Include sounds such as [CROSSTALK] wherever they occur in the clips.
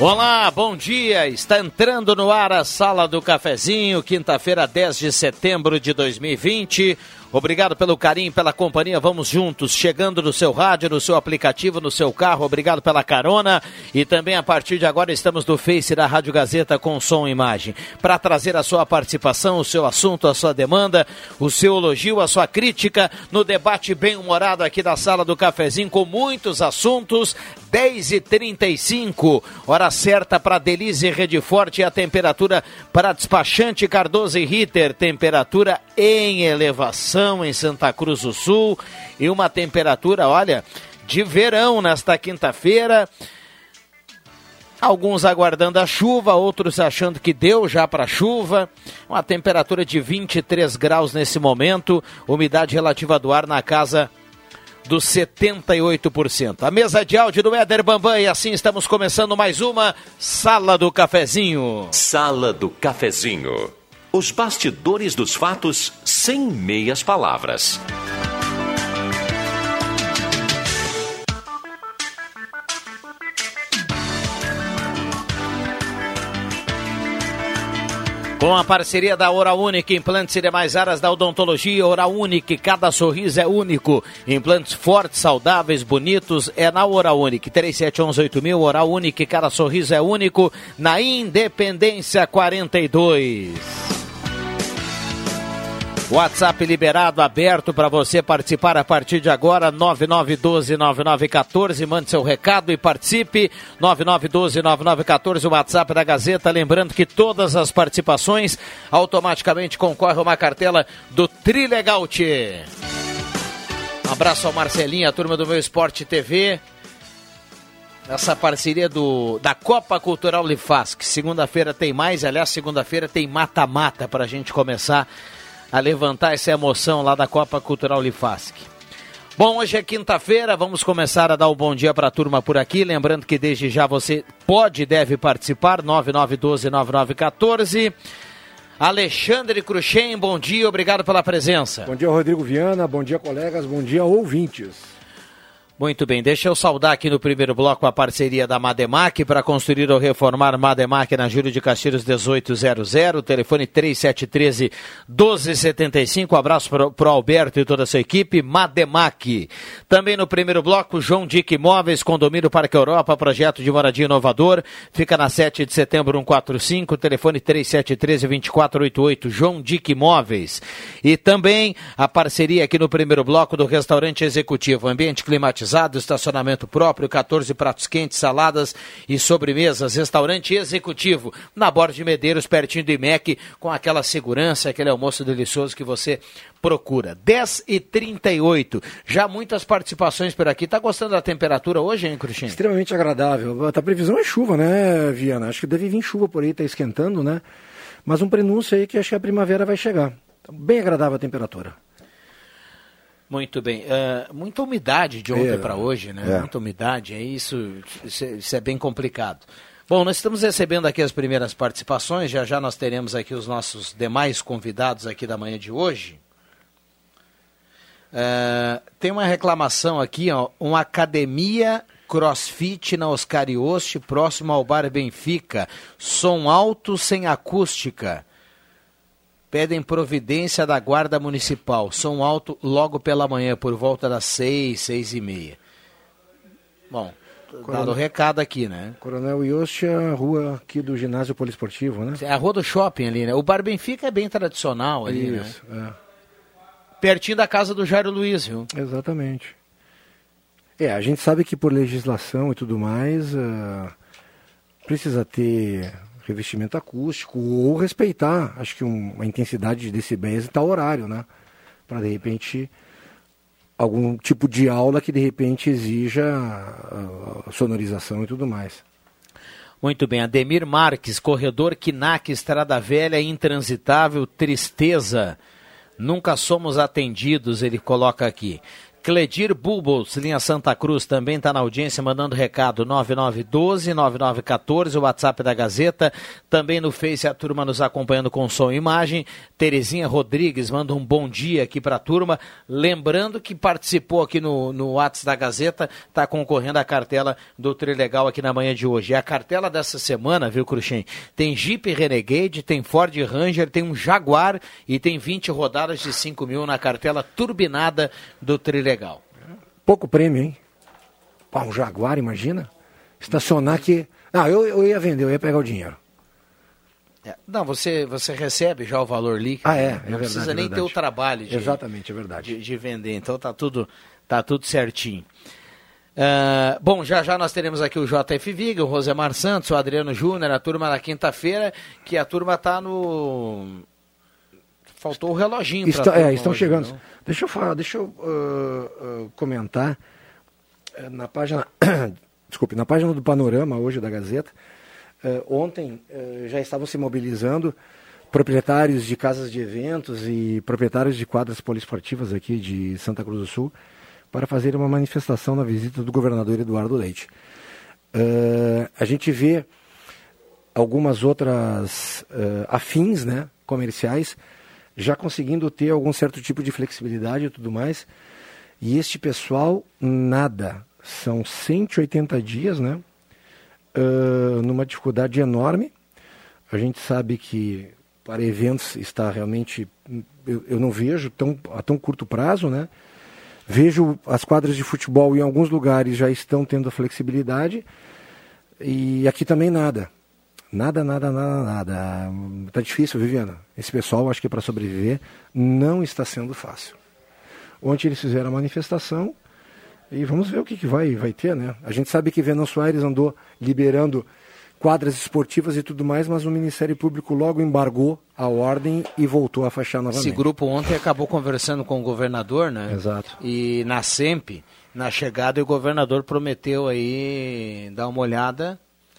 Olá, bom dia. Está entrando no ar a Sala do Cafezinho, quinta-feira, 10 de setembro de 2020. Obrigado pelo carinho, pela companhia. Vamos juntos, chegando no seu rádio, no seu aplicativo, no seu carro. Obrigado pela carona. E também a partir de agora estamos no Face da Rádio Gazeta com som e imagem. Para trazer a sua participação, o seu assunto, a sua demanda, o seu elogio, a sua crítica no debate bem-humorado aqui da sala do cafezinho com muitos assuntos. 10 e 35 hora certa para Delize Rede Forte e a temperatura para despachante Cardoso e Ritter, temperatura em elevação em Santa Cruz do Sul e uma temperatura, olha, de verão nesta quinta-feira. Alguns aguardando a chuva, outros achando que deu já para chuva. Uma temperatura de 23 graus nesse momento, umidade relativa do ar na casa dos 78%. A mesa de áudio do Éder Bambam e assim estamos começando mais uma Sala do Cafezinho. Sala do Cafezinho. Os bastidores dos fatos sem meias palavras. Com a parceria da Oral Unique, implantes e demais áreas da odontologia, Oral Unique, cada sorriso é único. Implantes fortes, saudáveis, bonitos, é na Oral Unique. 37118000, Oral Unique, cada sorriso é único. Na Independência 42. WhatsApp liberado, aberto para você participar a partir de agora, 9912-9914. Mande seu recado e participe. 9912-9914, o WhatsApp da Gazeta. Lembrando que todas as participações automaticamente concorrem a uma cartela do Trilegal Um abraço ao Marcelinho, a turma do meu Esporte TV. Essa parceria do, da Copa Cultural Lifasc. Segunda-feira tem mais, aliás, segunda-feira tem mata-mata para a gente começar a levantar essa emoção lá da Copa Cultural Lifasc. Bom, hoje é quinta-feira, vamos começar a dar o bom dia para a turma por aqui. Lembrando que desde já você pode e deve participar, 9912-9914. Alexandre Cruxem, bom dia, obrigado pela presença. Bom dia, Rodrigo Viana, bom dia, colegas, bom dia, ouvintes. Muito bem, deixa eu saudar aqui no primeiro bloco a parceria da Mademac para construir ou reformar Mademac na Júlio de Castilhos 1800, telefone 3713 1275. Abraço para o Alberto e toda a sua equipe. Mademac. Também no primeiro bloco, João Dick Imóveis, Condomínio Parque Europa, projeto de moradia inovador. Fica na 7 de setembro 145, telefone 3713 2488. João Dick Imóveis. E também a parceria aqui no primeiro bloco do restaurante executivo, ambiente climatizado climatizado, estacionamento próprio, 14 pratos quentes, saladas e sobremesas, restaurante executivo na Borda de Medeiros, pertinho do IMEC, com aquela segurança, aquele almoço delicioso que você procura. 10 e 38 Já muitas participações por aqui. Tá gostando da temperatura hoje, hein, Cruxinho? Extremamente agradável. A previsão é chuva, né, Viana? Acho que deve vir chuva por aí, tá esquentando, né? Mas um prenúncio aí que acho que a primavera vai chegar. Bem agradável a temperatura. Muito bem. Uh, muita umidade de ontem é, para hoje, né? É. Muita umidade, é isso, isso, é bem complicado. Bom, nós estamos recebendo aqui as primeiras participações, já já nós teremos aqui os nossos demais convidados aqui da manhã de hoje. Uh, tem uma reclamação aqui, ó, uma academia crossfit na Oscar Ioste, próximo ao Bar Benfica, som alto sem acústica pedem providência da Guarda Municipal. Som alto logo pela manhã, por volta das seis, seis e meia. Bom, Coronel, dado o recado aqui, né? Coronel Yost é a rua aqui do ginásio poliesportivo, né? É a rua do shopping ali, né? O Bar Benfica é bem tradicional ali, né? Isso, né? É. Pertinho da casa do Jairo Luiz, viu? Exatamente. É, a gente sabe que por legislação e tudo mais, uh, precisa ter revestimento acústico ou respeitar, acho que um, uma intensidade de decibéis em tal horário, né? Para de repente algum tipo de aula que de repente exija uh, sonorização e tudo mais. Muito bem, Ademir Marques, corredor Kinac, Estrada Velha, intransitável, tristeza. Nunca somos atendidos, ele coloca aqui. Cledir Bulbos, linha Santa Cruz, também está na audiência, mandando recado 9912-9914, o WhatsApp da Gazeta. Também no Face a turma nos acompanhando com som e imagem. Terezinha Rodrigues manda um bom dia aqui para a turma. Lembrando que participou aqui no, no WhatsApp da Gazeta, está concorrendo à cartela do Trilegal aqui na manhã de hoje. É a cartela dessa semana, viu, Cruxem? Tem Jeep Renegade, tem Ford Ranger, tem um Jaguar e tem 20 rodadas de 5 mil na cartela turbinada do Trilegal legal. Pouco prêmio, hein? Pá, um Jaguar, imagina? Estacionar aqui. Ah, eu, eu ia vender, eu ia pegar o dinheiro. É, não, você, você recebe já o valor líquido. Ah, é, é não verdade, precisa é nem verdade. ter o trabalho de, Exatamente, é verdade. de, de vender. Então tá tudo, tá tudo certinho. Uh, bom, já já nós teremos aqui o JF Viga, o Rosemar Santos, o Adriano Júnior, a turma na quinta-feira, que a turma tá no. Faltou o reloginho. Está, é, estão hoje, chegando. Não? Deixa eu falar, deixa eu uh, uh, comentar uh, na página, [COUGHS] desculpe, na página do Panorama hoje da Gazeta. ontem já estavam se mobilizando proprietários de casas de eventos e proprietários de quadras poliesportivas aqui de Santa Cruz do Sul para fazer uma manifestação na visita do governador Eduardo Leite. a gente vê algumas outras afins, né, comerciais já conseguindo ter algum certo tipo de flexibilidade e tudo mais. E este pessoal, nada. São 180 dias, né? Uh, numa dificuldade enorme. A gente sabe que para eventos está realmente. Eu, eu, não vejo tão, a tão curto prazo, né? Vejo as quadras de futebol em alguns lugares já estão tendo a flexibilidade. E aqui também nada. Nada, nada, nada, nada. Tá difícil, Viviana. Esse pessoal, acho que para sobreviver, não está sendo fácil. Ontem eles fizeram a manifestação e vamos ver o que, que vai, vai ter, né? A gente sabe que Venan Soares andou liberando quadras esportivas e tudo mais, mas o Ministério Público logo embargou a ordem e voltou a fechar novamente. Esse grupo ontem acabou conversando com o governador, né? Exato. E na SEMP, na chegada, o governador prometeu aí dar uma olhada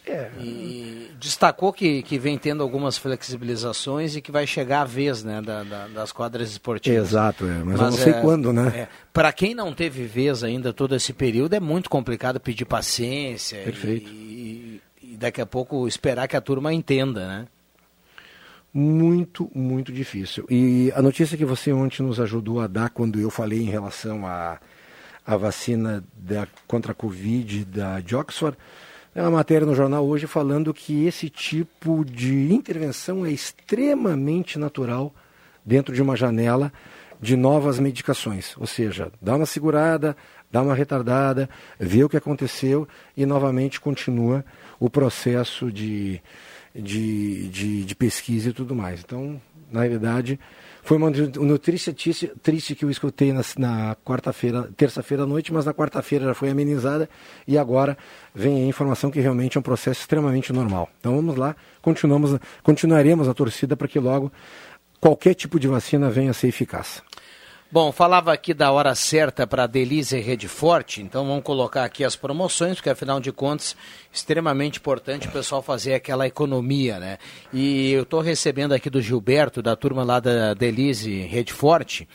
é. E destacou que, que vem tendo algumas flexibilizações e que vai chegar a vez né, da, da, das quadras esportivas. Exato, é, mas, mas, eu não sei é, quando, né? É, Para quem não teve vez ainda todo esse período, é muito complicado pedir paciência Perfeito. E, e daqui a pouco esperar que a turma entenda, né? Muito, muito difícil. E a notícia que você ontem nos ajudou a dar quando eu falei em relação à a, a, vacina da, contra a Covid da de Oxford é uma matéria no jornal hoje falando que esse tipo de intervenção é extremamente natural dentro de uma janela de novas medicações. Ou seja, dá uma segurada, dá uma retardada, vê o que aconteceu e novamente continua o processo de, de, de, de pesquisa e tudo mais. Então, na realidade, foi uma notícia triste, triste que eu escutei na, na quarta-feira, terça-feira à noite, mas na quarta-feira já foi amenizada e agora vem a informação que realmente é um processo extremamente normal. Então vamos lá, continuamos, continuaremos a torcida para que logo qualquer tipo de vacina venha a ser eficaz. Bom, falava aqui da hora certa para Delize e Rede Forte, então vamos colocar aqui as promoções, porque afinal de contas, extremamente importante o pessoal fazer aquela economia, né? E eu estou recebendo aqui do Gilberto, da turma lá da Delize Rede Forte,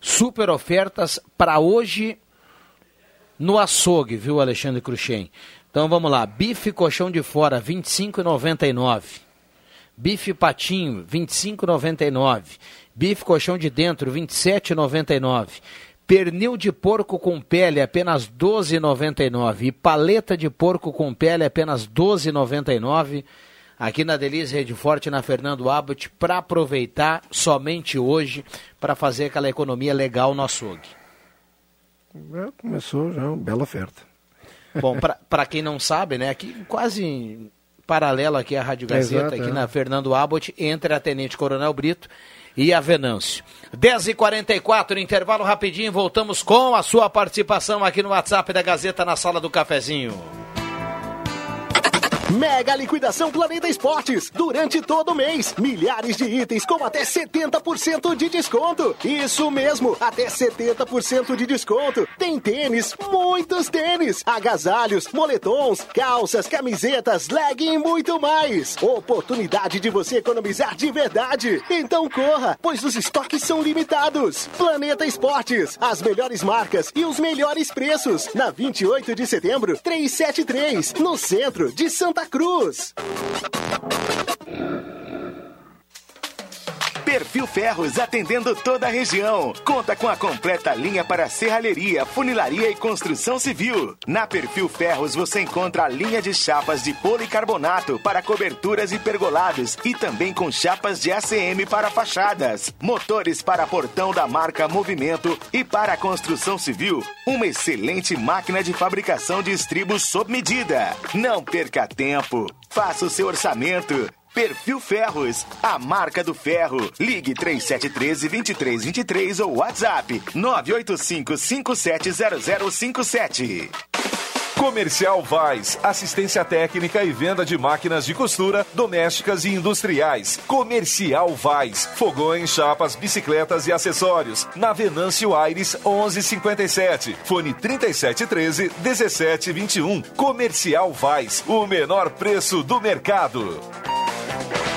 super ofertas para hoje no açougue, viu, Alexandre Cruxem? Então vamos lá, bife colchão de fora, R$ 25,99. Bife patinho, R$ 25,99. Bife colchão de dentro, R$ 27,99. Pernil de porco com pele, apenas R$ 12,99. E paleta de porco com pele, apenas R$ 12,99. Aqui na Delícia Rede Forte, na Fernando Abbott, para aproveitar somente hoje, para fazer aquela economia legal no açougue. Já começou já uma bela oferta. Bom, para quem não sabe, né, aqui quase paralelo aqui à Rádio Gazeta, é exato, aqui é. na Fernando Abbott, entre a Tenente Coronel Brito e a Venâncio. 10h44, intervalo rapidinho, voltamos com a sua participação aqui no WhatsApp da Gazeta na sala do cafezinho. Mega liquidação Planeta Esportes. Durante todo o mês, milhares de itens com até 70% de desconto. Isso mesmo, até 70% de desconto. Tem tênis, muitos tênis, agasalhos, moletons, calças, camisetas, legging e muito mais. Oportunidade de você economizar de verdade. Então corra, pois os estoques são limitados. Planeta Esportes, as melhores marcas e os melhores preços. Na 28 de setembro, 373, no centro de Santa Cruz. Perfil Ferros atendendo toda a região. Conta com a completa linha para serralheria, funilaria e construção civil. Na Perfil Ferros você encontra a linha de chapas de policarbonato para coberturas e pergolados e também com chapas de ACM para fachadas, motores para portão da marca Movimento e para a construção civil, uma excelente máquina de fabricação de estribos sob medida. Não perca tempo. Faça o seu orçamento. Perfil Ferros, a marca do ferro. Ligue 3713 2323 ou WhatsApp 985 570057. Comercial Vaz, assistência técnica e venda de máquinas de costura, domésticas e industriais. Comercial Vaz, fogões, chapas, bicicletas e acessórios. Na Venâncio Aires 1157, fone 3713 1721. Comercial Vaz, o menor preço do mercado. Bye.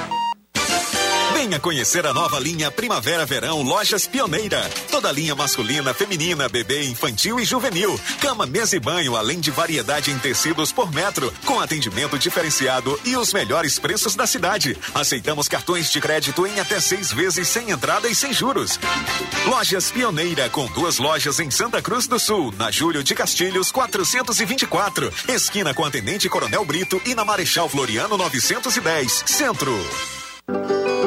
Venha conhecer a nova linha Primavera-Verão Lojas Pioneira. Toda linha masculina, feminina, bebê, infantil e juvenil. Cama, mesa e banho, além de variedade em tecidos por metro, com atendimento diferenciado e os melhores preços da cidade. Aceitamos cartões de crédito em até seis vezes sem entrada e sem juros. Lojas Pioneira, com duas lojas em Santa Cruz do Sul, na Júlio de Castilhos 424, esquina com a Tenente Coronel Brito e na Marechal Floriano 910, Centro.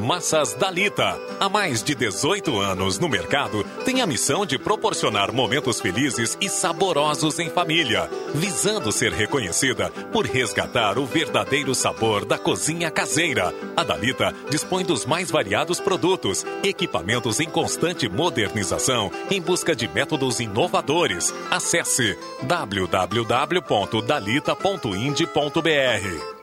Massas Dalita, há mais de 18 anos no mercado, tem a missão de proporcionar momentos felizes e saborosos em família, visando ser reconhecida por resgatar o verdadeiro sabor da cozinha caseira. A Dalita dispõe dos mais variados produtos, equipamentos em constante modernização, em busca de métodos inovadores. Acesse www.dalita.ind.br.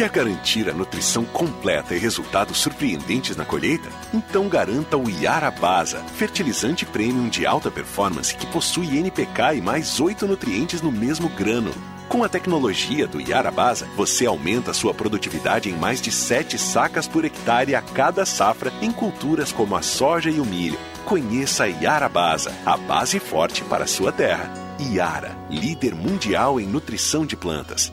Quer garantir a nutrição completa e resultados surpreendentes na colheita? Então garanta o Iara Basa, fertilizante premium de alta performance que possui NPK e mais oito nutrientes no mesmo grano. Com a tecnologia do Iara Basa, você aumenta sua produtividade em mais de 7 sacas por hectare a cada safra em culturas como a soja e o milho. Conheça a Basa, a base forte para a sua terra. Iara, líder mundial em nutrição de plantas.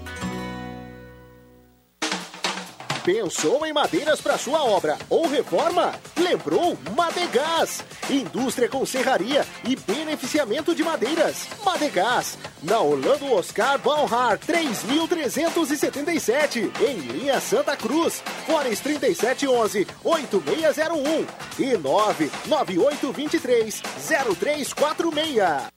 Pensou em madeiras para sua obra ou reforma? Lembrou Madegás, indústria com serraria e beneficiamento de madeiras. Madegás, na Orlando Oscar Balhar 3377, em linha Santa Cruz, Fones 3711 8601 e 99823 0346.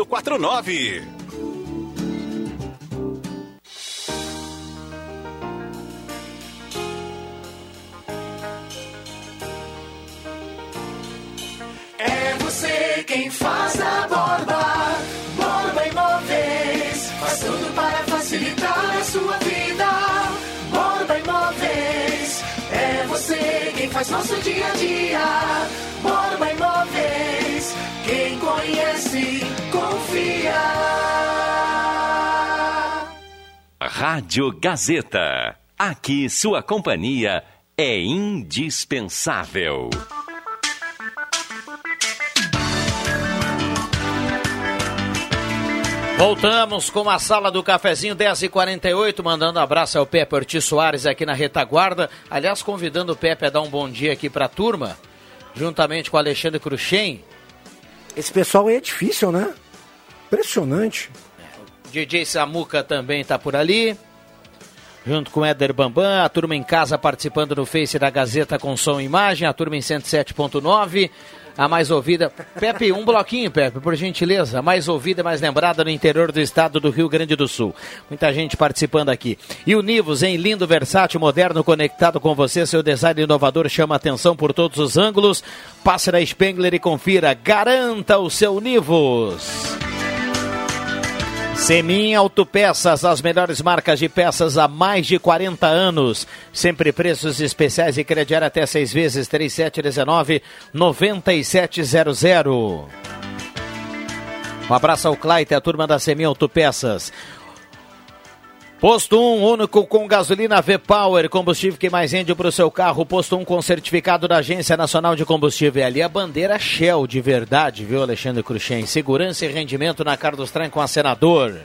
4849. É você quem faz a borba. Borba Imóveis. Faz tudo para facilitar a sua vida. Borba Imóveis. É você quem faz nosso dia a dia. Borba Imóveis. Quem conhece, confia. Rádio Gazeta. Aqui sua companhia é indispensável. Voltamos com a sala do cafezinho 10h48, mandando um abraço ao Pepe Ortiz Soares aqui na retaguarda. Aliás, convidando o Pepe a dar um bom dia aqui para a turma, juntamente com o Alexandre Cruxem. Esse pessoal aí é difícil, né? Impressionante. DJ Samuca também está por ali. Junto com Éder Bambam, a turma em casa participando no Face da Gazeta com som e imagem, a turma em 107.9 a mais ouvida. Pepe, um bloquinho, Pepe, por gentileza. A mais ouvida e mais lembrada no interior do estado do Rio Grande do Sul. Muita gente participando aqui. E o Nivus, em lindo, versátil, moderno, conectado com você. Seu design inovador chama atenção por todos os ângulos. Passe na Spengler e confira. Garanta o seu Nivus. Semin Autopeças, as melhores marcas de peças há mais de 40 anos. Sempre preços especiais e crediário até seis vezes, 3719-9700. Um abraço ao Claite, a turma da Semin Autopeças. Posto 1, único com gasolina V-Power, combustível que mais rende para o seu carro. Posto 1 com certificado da Agência Nacional de Combustível. E ali a bandeira Shell de verdade, viu, Alexandre Cruxem? Segurança e rendimento na Carlos Tran com a senador.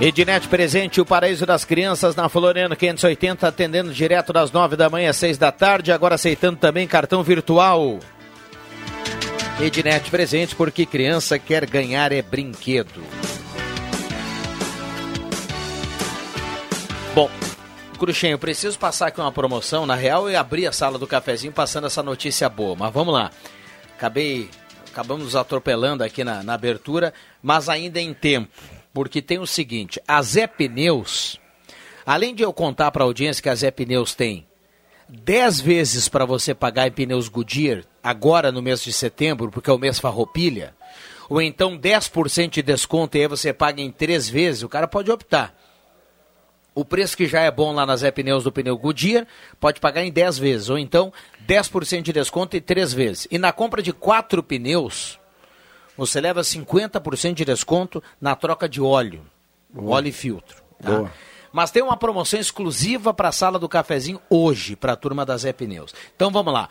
Ednet presente, o paraíso das crianças na Floriano 580, atendendo direto das 9 da manhã às 6 da tarde, agora aceitando também cartão virtual. Ednet presente, porque criança quer ganhar é brinquedo. Bom, Cruxem, eu preciso passar aqui uma promoção. Na real, eu abri a sala do cafezinho passando essa notícia boa, mas vamos lá. Acabei, acabamos atropelando aqui na, na abertura, mas ainda em tempo porque tem o seguinte: a Zé Pneus, além de eu contar para a audiência que a Zé Pneus tem 10 vezes para você pagar em pneus Goodyear, agora no mês de setembro, porque é o mês farroupilha, ou então 10% de desconto e aí você paga em 3 vezes, o cara pode optar. O preço que já é bom lá na Zé Pneus do pneu Goodyear, pode pagar em 10 vezes, ou então 10% de desconto em 3 vezes. E na compra de 4 pneus, você leva 50% de desconto na troca de óleo. Boa. Óleo e filtro. Tá? Mas tem uma promoção exclusiva para a sala do cafezinho hoje, para a turma da Zé Pneus. Então vamos lá.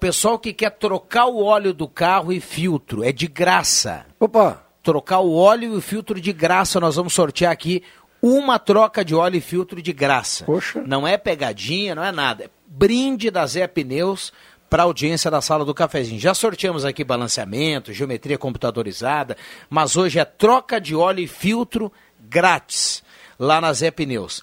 Pessoal que quer trocar o óleo do carro e filtro, é de graça. Opa! Trocar o óleo e o filtro de graça, nós vamos sortear aqui uma troca de óleo e filtro de graça. Poxa. Não é pegadinha, não é nada. É brinde da Zé Pneus para a audiência da sala do cafezinho. Já sorteamos aqui balanceamento, geometria computadorizada, mas hoje é troca de óleo e filtro grátis lá na Zé Pneus.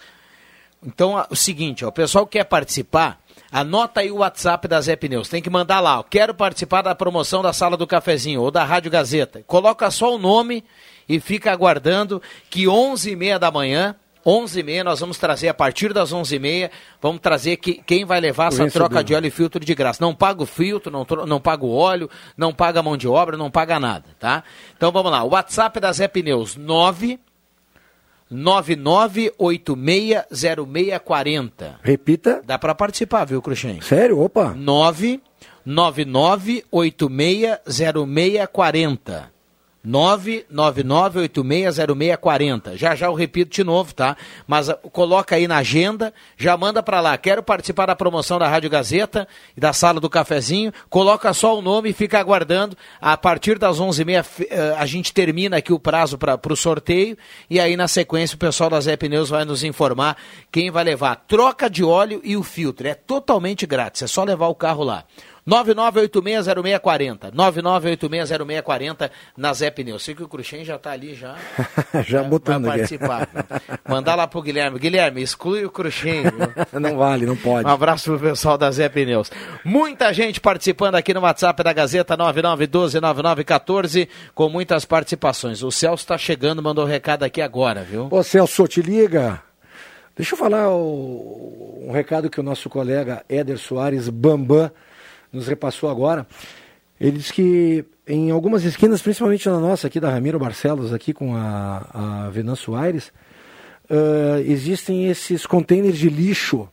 Então, o seguinte, ó, o pessoal que quer participar, anota aí o WhatsApp da Zé Pneus. Tem que mandar lá, ó, quero participar da promoção da Sala do Cafezinho ou da Rádio Gazeta. Coloca só o nome e fica aguardando que 11h30 da manhã 11h30, nós vamos trazer, a partir das 11h30, vamos trazer que, quem vai levar essa troca de óleo e filtro de graça. Não paga o filtro, não, não paga o óleo, não paga a mão de obra, não paga nada, tá? Então vamos lá, o WhatsApp da Zé Pneus, 9 99860640. Repita. Dá para participar, viu, Cruxem? Sério? Opa. 999860640. 999860640. Já já eu repito de novo, tá? Mas uh, coloca aí na agenda, já manda para lá. Quero participar da promoção da Rádio Gazeta e da Sala do Cafezinho. Coloca só o nome e fica aguardando. A partir das 11h30 uh, a gente termina aqui o prazo para o sorteio e aí na sequência o pessoal da Zé Pneus vai nos informar quem vai levar troca de óleo e o filtro. É totalmente grátis, é só levar o carro lá. 99860640. 99860640 na Zé Pneus. Sei que o Cruxem já está ali já. [LAUGHS] já botando vai participar. Mandar lá pro Guilherme. Guilherme, exclui o Cruxem. [LAUGHS] não vale, não pode. Um abraço pro pessoal da Zé Pneus. Muita gente participando aqui no WhatsApp da Gazeta 99129914 com muitas participações. O Celso está chegando, mandou um recado aqui agora, viu? Ô Celso, te liga. Deixa eu falar o, um recado que o nosso colega Éder Soares Bambam nos repassou agora. Ele diz que em algumas esquinas, principalmente na nossa aqui da Ramiro Barcelos, aqui com a, a Venâncio Aires, uh, existem esses contêineres de lixo.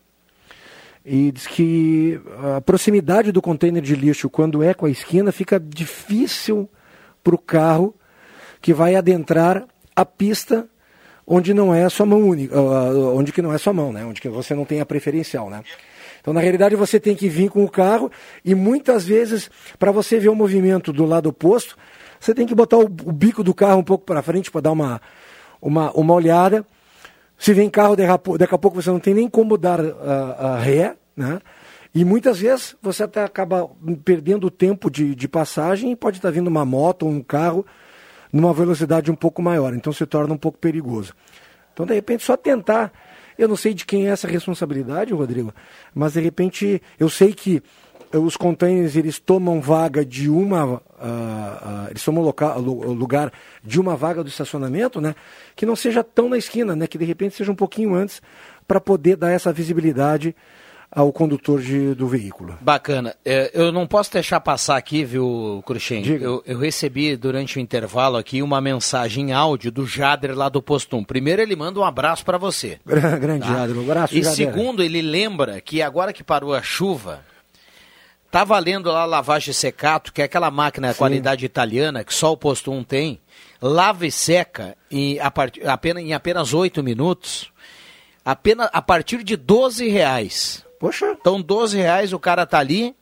E diz que a proximidade do container de lixo, quando é com a esquina, fica difícil para o carro que vai adentrar a pista onde não é sua mão única, onde que não é sua mão, né? Onde que você não tem a preferencial, né? Então, na realidade, você tem que vir com o carro e muitas vezes, para você ver o movimento do lado oposto, você tem que botar o, o bico do carro um pouco para frente para dar uma, uma, uma olhada. Se vem carro, daqui a pouco você não tem nem como dar a, a ré, né? E muitas vezes você até acaba perdendo o tempo de, de passagem e pode estar vindo uma moto ou um carro numa velocidade um pouco maior, então se torna um pouco perigoso. Então, de repente, só tentar. Eu não sei de quem é essa responsabilidade, Rodrigo, mas de repente eu sei que eh, os containers eles tomam vaga de uma. ah, ah, eles tomam loca- lu- lugar de uma vaga do estacionamento, né? Que não seja tão na esquina, né? Que de repente seja um pouquinho antes para poder dar essa visibilidade ao condutor de- do veículo. Bacana. É, eu não posso deixar passar aqui, viu, Cruxem? Eu, eu recebi durante o intervalo aqui uma mensagem em áudio do Jader lá do Postum. Primeiro, ele manda um abraço para você. [LAUGHS] Grande Jader, um abraço, E Jader. segundo, ele lembra que agora que parou a chuva, tá valendo lá a lavagem secato, que é aquela máquina qualidade italiana que só o posto 1 tem, lava e seca em, a part- apenas, em apenas 8 minutos, apenas a partir de 12 reais. Poxa. Então 12 reais o cara tá ali,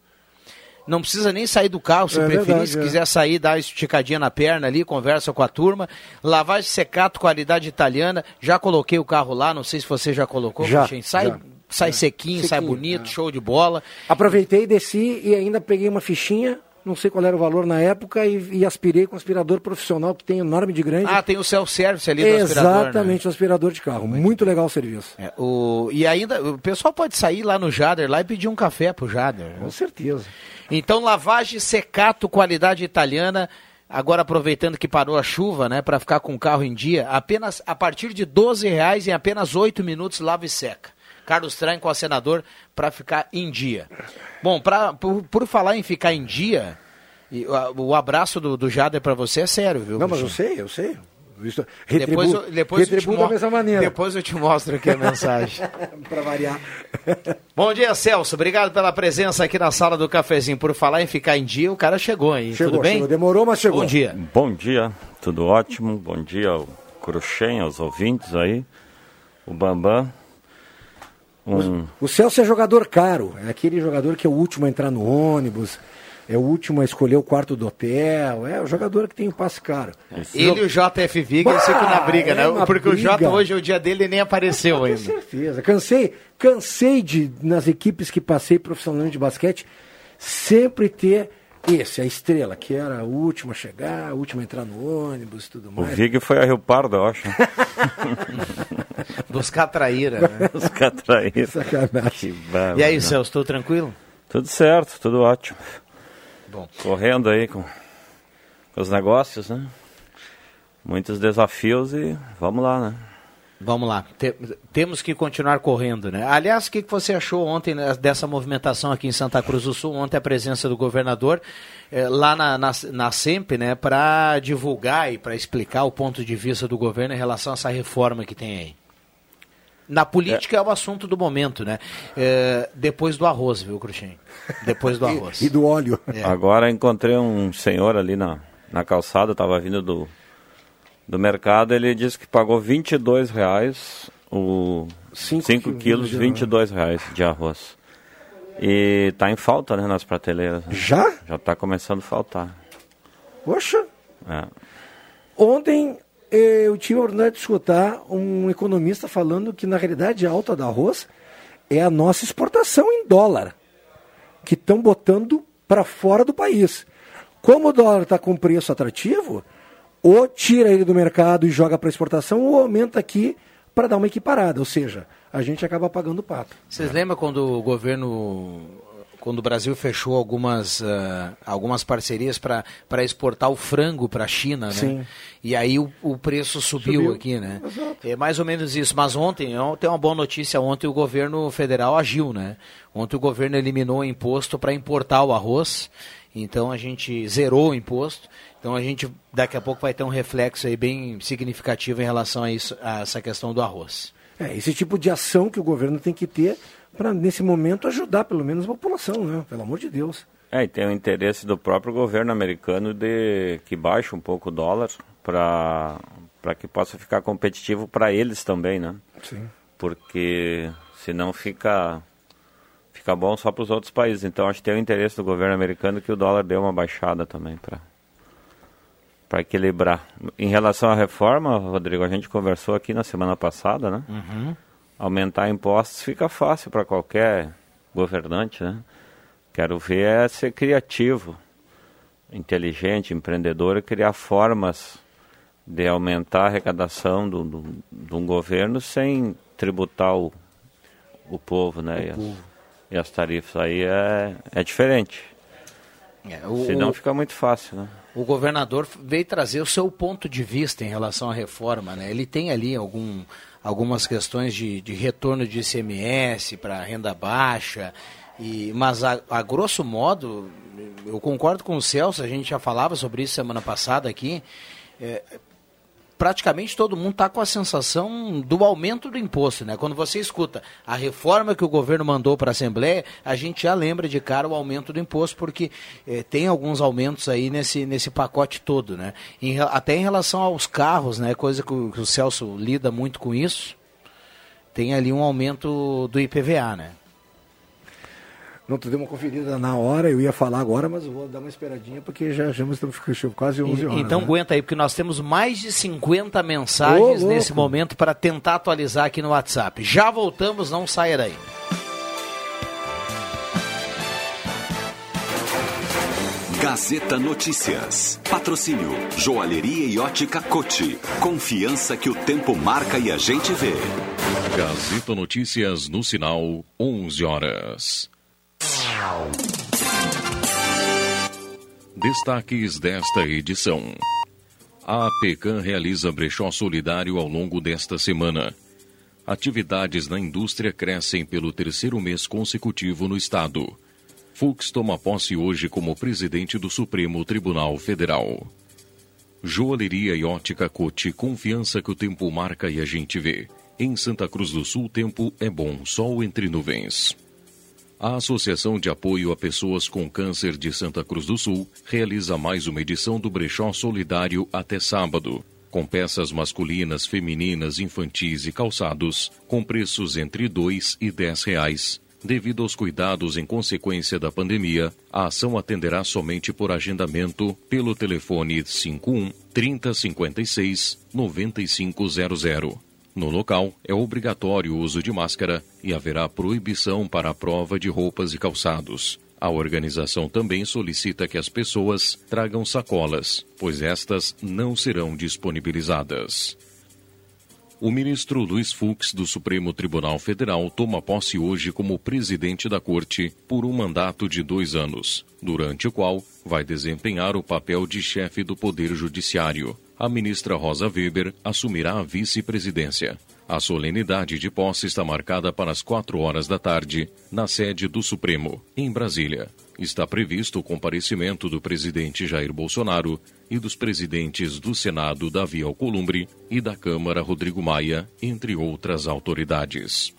não precisa nem sair do carro, se É preferir, verdade, se é. quiser sair, dá uma esticadinha na perna ali, conversa com a turma. Lavagem secato, qualidade italiana. Já coloquei o carro lá, não sei se você já colocou, Já. Sai, já. sai sequinho, sai Sequinho, bonito, é. show de bola. Aproveitei, desci e ainda peguei uma fichinha, não sei qual era o valor na época, e, e aspirei com um aspirador profissional que tem enorme de grande. Ah, tem o self-service ali do aspirador, né? Exatamente, o aspirador de carro. Muito legal o serviço. É, o, e ainda, o pessoal pode sair lá no Jader lá e pedir um café pro Jader. Com certeza. Então, lavagem secato, qualidade italiana. Agora aproveitando que parou a chuva, né, para ficar com o carro em dia, apenas a partir de 12 reais em apenas 8 minutos lava e seca. Carlos Traem com a senador para ficar em dia. Bom, pra, por, por falar em ficar em dia, e, o, o abraço do, do Jader para você é sério, viu? Não, mas eu sei, eu sei. Isso, Depois, eu- depois, eu te retribuo da mesma maneira. depois eu te mostro aqui a mensagem. [LAUGHS] Para variar. [LAUGHS] Bom dia, Celso. Obrigado pela presença aqui na sala do cafezinho. Por falar em ficar em dia, o cara chegou aí. Chegou, Tudo bem? chegou. Demorou, mas chegou. Bom dia. Bom dia, tudo ótimo. Bom dia ao Cruxem, aos ouvintes aí. O Bambam. Um, O Celso é jogador caro. É aquele jogador que é o último a entrar no ônibus, é o último a escolher o quarto do hotel. É o jogador que tem o passe caro. Ele e o JF Viga eles ficam na briga, é né? Porque o Jota briga. hoje é o dia dele e nem apareceu Com ainda. certeza. Cansei, cansei de, nas equipes que passei profissionalmente de basquete, sempre ter esse, a estrela, que era a última a chegar, a última a entrar no ônibus e tudo o mais. Vig foi a Rio Pardo, eu acho. [LAUGHS] Buscar traíra, né? [LAUGHS] Os catraíras. Sacanagem. E aí, né? Celso, tudo tranquilo? Tudo certo, tudo ótimo. Bom. Correndo aí com, com os negócios, né? Muitos desafios e vamos lá, né? Vamos lá. Te- temos que continuar correndo, né? Aliás, o que que você achou ontem né, dessa movimentação aqui em Santa Cruz do Sul? Ontem a presença do governador eh, lá na, na, na SEMP, né? Para divulgar e para explicar o ponto de vista do governo em relação a essa reforma que tem aí. Na política é, o assunto do momento, né? Eh, depois do arroz, viu, Cruxem? Depois do [LAUGHS] arroz. E do óleo. É. Agora encontrei um senhor ali na, na calçada, estava vindo do, do mercado, ele disse que pagou 22 reais o Cinco 5 quilos quilos, de 22 reais de arroz. E tá em falta, né, nas prateleiras. né? Já? Já tá começando a faltar. Poxa, É. ontem eh, eu tive a oportunidade de escutar um economista falando que na realidade a alta do arroz é a nossa exportação em dólar, que estão botando para fora do país. Como o dólar está com preço atrativo, ou tira ele do mercado e joga para exportação, ou aumenta aqui para dar uma equiparada, ou seja, a gente acaba pagando o pato. Vocês lembram quando o governo, quando o Brasil fechou algumas, ah, algumas parcerias para exportar o frango para a China, né? Sim. E aí o, o preço subiu, Subiu. aqui, né? É mais ou menos isso. Mas ontem, tem uma boa notícia, ontem o governo federal agiu, né? Ontem o governo eliminou o imposto para importar o arroz, então a gente zerou o imposto. Então a gente daqui a pouco vai ter um reflexo aí bem significativo em relação a isso, a essa questão do arroz. É, esse tipo de ação que o governo tem que ter para, nesse momento, ajudar pelo menos a população, né? Pelo amor de Deus. É, e tem o interesse do próprio governo americano de que baixe um pouco o dólar para para que possa ficar competitivo para eles também, né? Sim. Porque senão fica fica bom só para os outros países. Então acho que tem o interesse do governo americano que o dólar dê uma baixada também para para equilibrar. Em relação à reforma, Rodrigo, a gente conversou aqui na semana passada, né? Uhum. Aumentar impostos fica fácil para qualquer governante, né? Quero ver é ser criativo, inteligente, empreendedor e criar formas de aumentar a arrecadação do, do, de um governo sem tributar o, o povo, né? O e, povo. As, e, as, tarifas aí é, é diferente. É, o, Senão fica muito fácil, né? O governador veio trazer o seu ponto de vista em relação à reforma, né? Ele tem ali algum, algumas questões de, de retorno de ICMS para renda baixa, e, mas a, a grosso modo, eu concordo com o Celso, a gente já falava sobre isso semana passada aqui, é, praticamente todo mundo está com a sensação do aumento do imposto, né? Quando você escuta a reforma que o governo mandou para a Assembleia, a gente já lembra de cara o aumento do imposto, porque eh, tem alguns aumentos aí nesse, nesse pacote todo, né? Em, até em relação aos carros, né? Coisa que o, que o Celso lida muito com isso, tem ali um aumento do IPVA, né? Não, tu deu uma conferida na hora, eu ia falar agora, mas eu vou dar uma esperadinha, porque já, já estamos quase 11 horas. Então né? aguenta aí, porque nós temos mais de 50 mensagens Ô, nesse momento para tentar atualizar aqui no WhatsApp. Já voltamos, não saia daí. Gazeta Notícias. Patrocínio. Joalheria e ótica Cote. Confiança que o tempo marca e a gente vê. Gazeta Notícias no sinal 11 horas. Destaques desta edição. A Pecan realiza brechó solidário ao longo desta semana. Atividades na indústria crescem pelo terceiro mês consecutivo no estado. Fux toma posse hoje como presidente do Supremo Tribunal Federal. Joalheria e ótica Cote, confiança que o tempo marca e a gente vê. Em Santa Cruz do Sul, tempo é bom, sol entre nuvens. A Associação de Apoio a Pessoas com Câncer de Santa Cruz do Sul realiza mais uma edição do Brechó Solidário até sábado, com peças masculinas, femininas, infantis e calçados, com preços entre R$ e R$ reais. Devido aos cuidados em consequência da pandemia, a ação atenderá somente por agendamento pelo telefone 51 3056 9500. No local, é obrigatório o uso de máscara e haverá proibição para a prova de roupas e calçados. A organização também solicita que as pessoas tragam sacolas, pois estas não serão disponibilizadas. O ministro Luiz Fux, do Supremo Tribunal Federal, toma posse hoje como presidente da Corte por um mandato de dois anos, durante o qual vai desempenhar o papel de chefe do Poder Judiciário a ministra Rosa Weber assumirá a vice-presidência. A solenidade de posse está marcada para as quatro horas da tarde, na sede do Supremo, em Brasília. Está previsto o comparecimento do presidente Jair Bolsonaro e dos presidentes do Senado Davi Alcolumbre e da Câmara Rodrigo Maia, entre outras autoridades.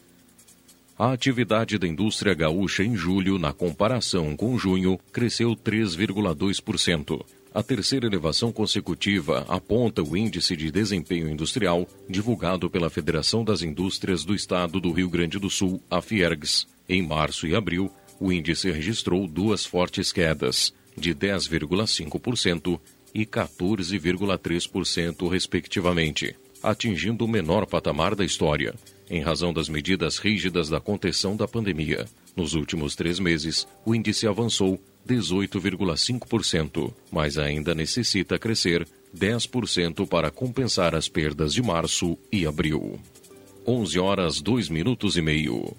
A atividade da indústria gaúcha em julho, na comparação com junho, cresceu 3,2%. A terceira elevação consecutiva aponta o Índice de Desempenho Industrial, divulgado pela Federação das Indústrias do Estado do Rio Grande do Sul, a Fiergs. Em março e abril, o índice registrou duas fortes quedas, de 10,5% e 14,3%, respectivamente, atingindo o menor patamar da história, em razão das medidas rígidas da contenção da pandemia. Nos últimos três meses, o índice avançou 18,5%, mas ainda necessita crescer 10% para compensar as perdas de março e abril. 11 horas 2 minutos e meio.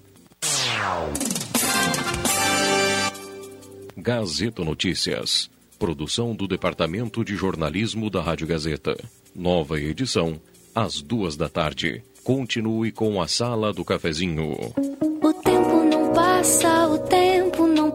Gazeta Notícias. Produção do Departamento de Jornalismo da Rádio Gazeta. Nova edição, às duas da tarde. Continue com a Sala do Cafezinho. O tempo não passa, o tempo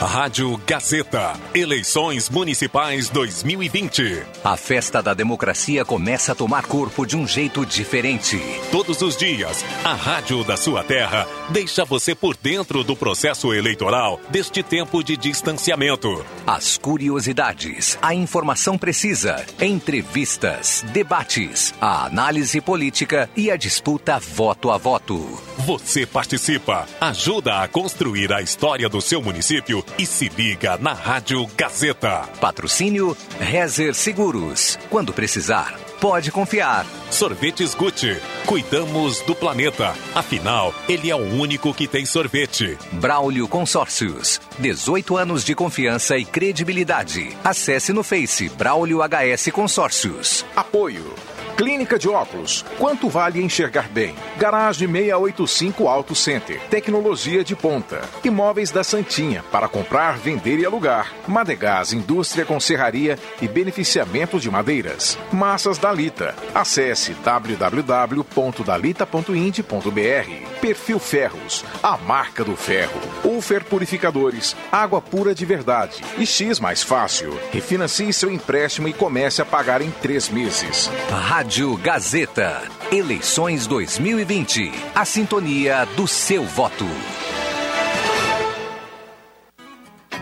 Rádio Gazeta. Eleições Municipais 2020. A festa da democracia começa a tomar corpo de um jeito diferente. Todos os dias, a Rádio da sua terra deixa você por dentro do processo eleitoral deste tempo de distanciamento. As curiosidades, a informação precisa, entrevistas, debates, a análise política e a disputa voto a voto. Você participa, ajuda a construir a história do seu município e se liga na Rádio Gazeta. Patrocínio Rezer Seguros. Quando precisar, pode confiar. Sorvetes Gucci. Cuidamos do planeta. Afinal, ele é o único que tem sorvete. Braulio Consórcios. 18 anos de confiança e credibilidade. Acesse no Face Braulio HS Consórcios. Apoio. Clínica de óculos. Quanto vale enxergar bem? Garagem 685 Auto Center. Tecnologia de ponta. Imóveis da Santinha. Para comprar, vender e alugar. Madegás, indústria com serraria e beneficiamento de madeiras. Massas Dalita. Acesse www.dalita.ind.br. Perfil Ferros. A marca do ferro. Ufer Purificadores. Água pura de verdade. E X mais fácil. Refinancie seu empréstimo e comece a pagar em três meses. Rádio Gazeta. Eleições 2020. A sintonia do seu voto.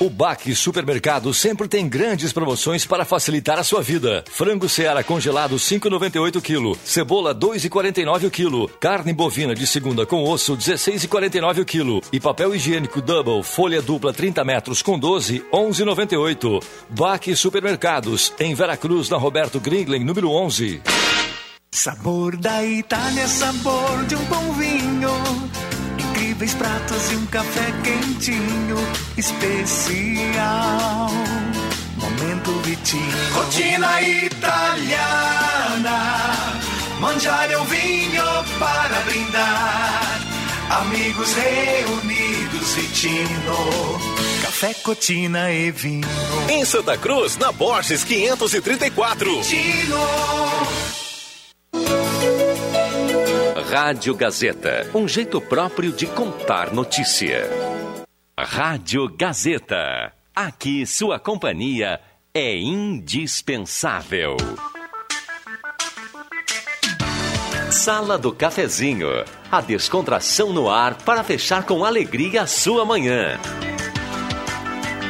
O Baque Supermercado sempre tem grandes promoções para facilitar a sua vida. Frango Seara congelado 5,98 kg, cebola 2,49 kg, carne bovina de segunda com osso 16,49 kg e papel higiênico Double folha dupla 30 metros com 12 11,98. Baque Supermercados em Veracruz na Roberto Gringlen número 11. Sabor da Itália, sabor de um bom vinho. Incríveis pratos e um café quentinho, especial. Momento Vitinho. Rotina italiana. Mangiare um vinho para brindar. Amigos reunidos, Vitino. Café, cotina e vinho. Em Santa Cruz, na Borges 534. Vitino. Rádio Gazeta, um jeito próprio de contar notícia. Rádio Gazeta. Aqui sua companhia é indispensável. Sala do Cafezinho. A descontração no ar para fechar com alegria a sua manhã.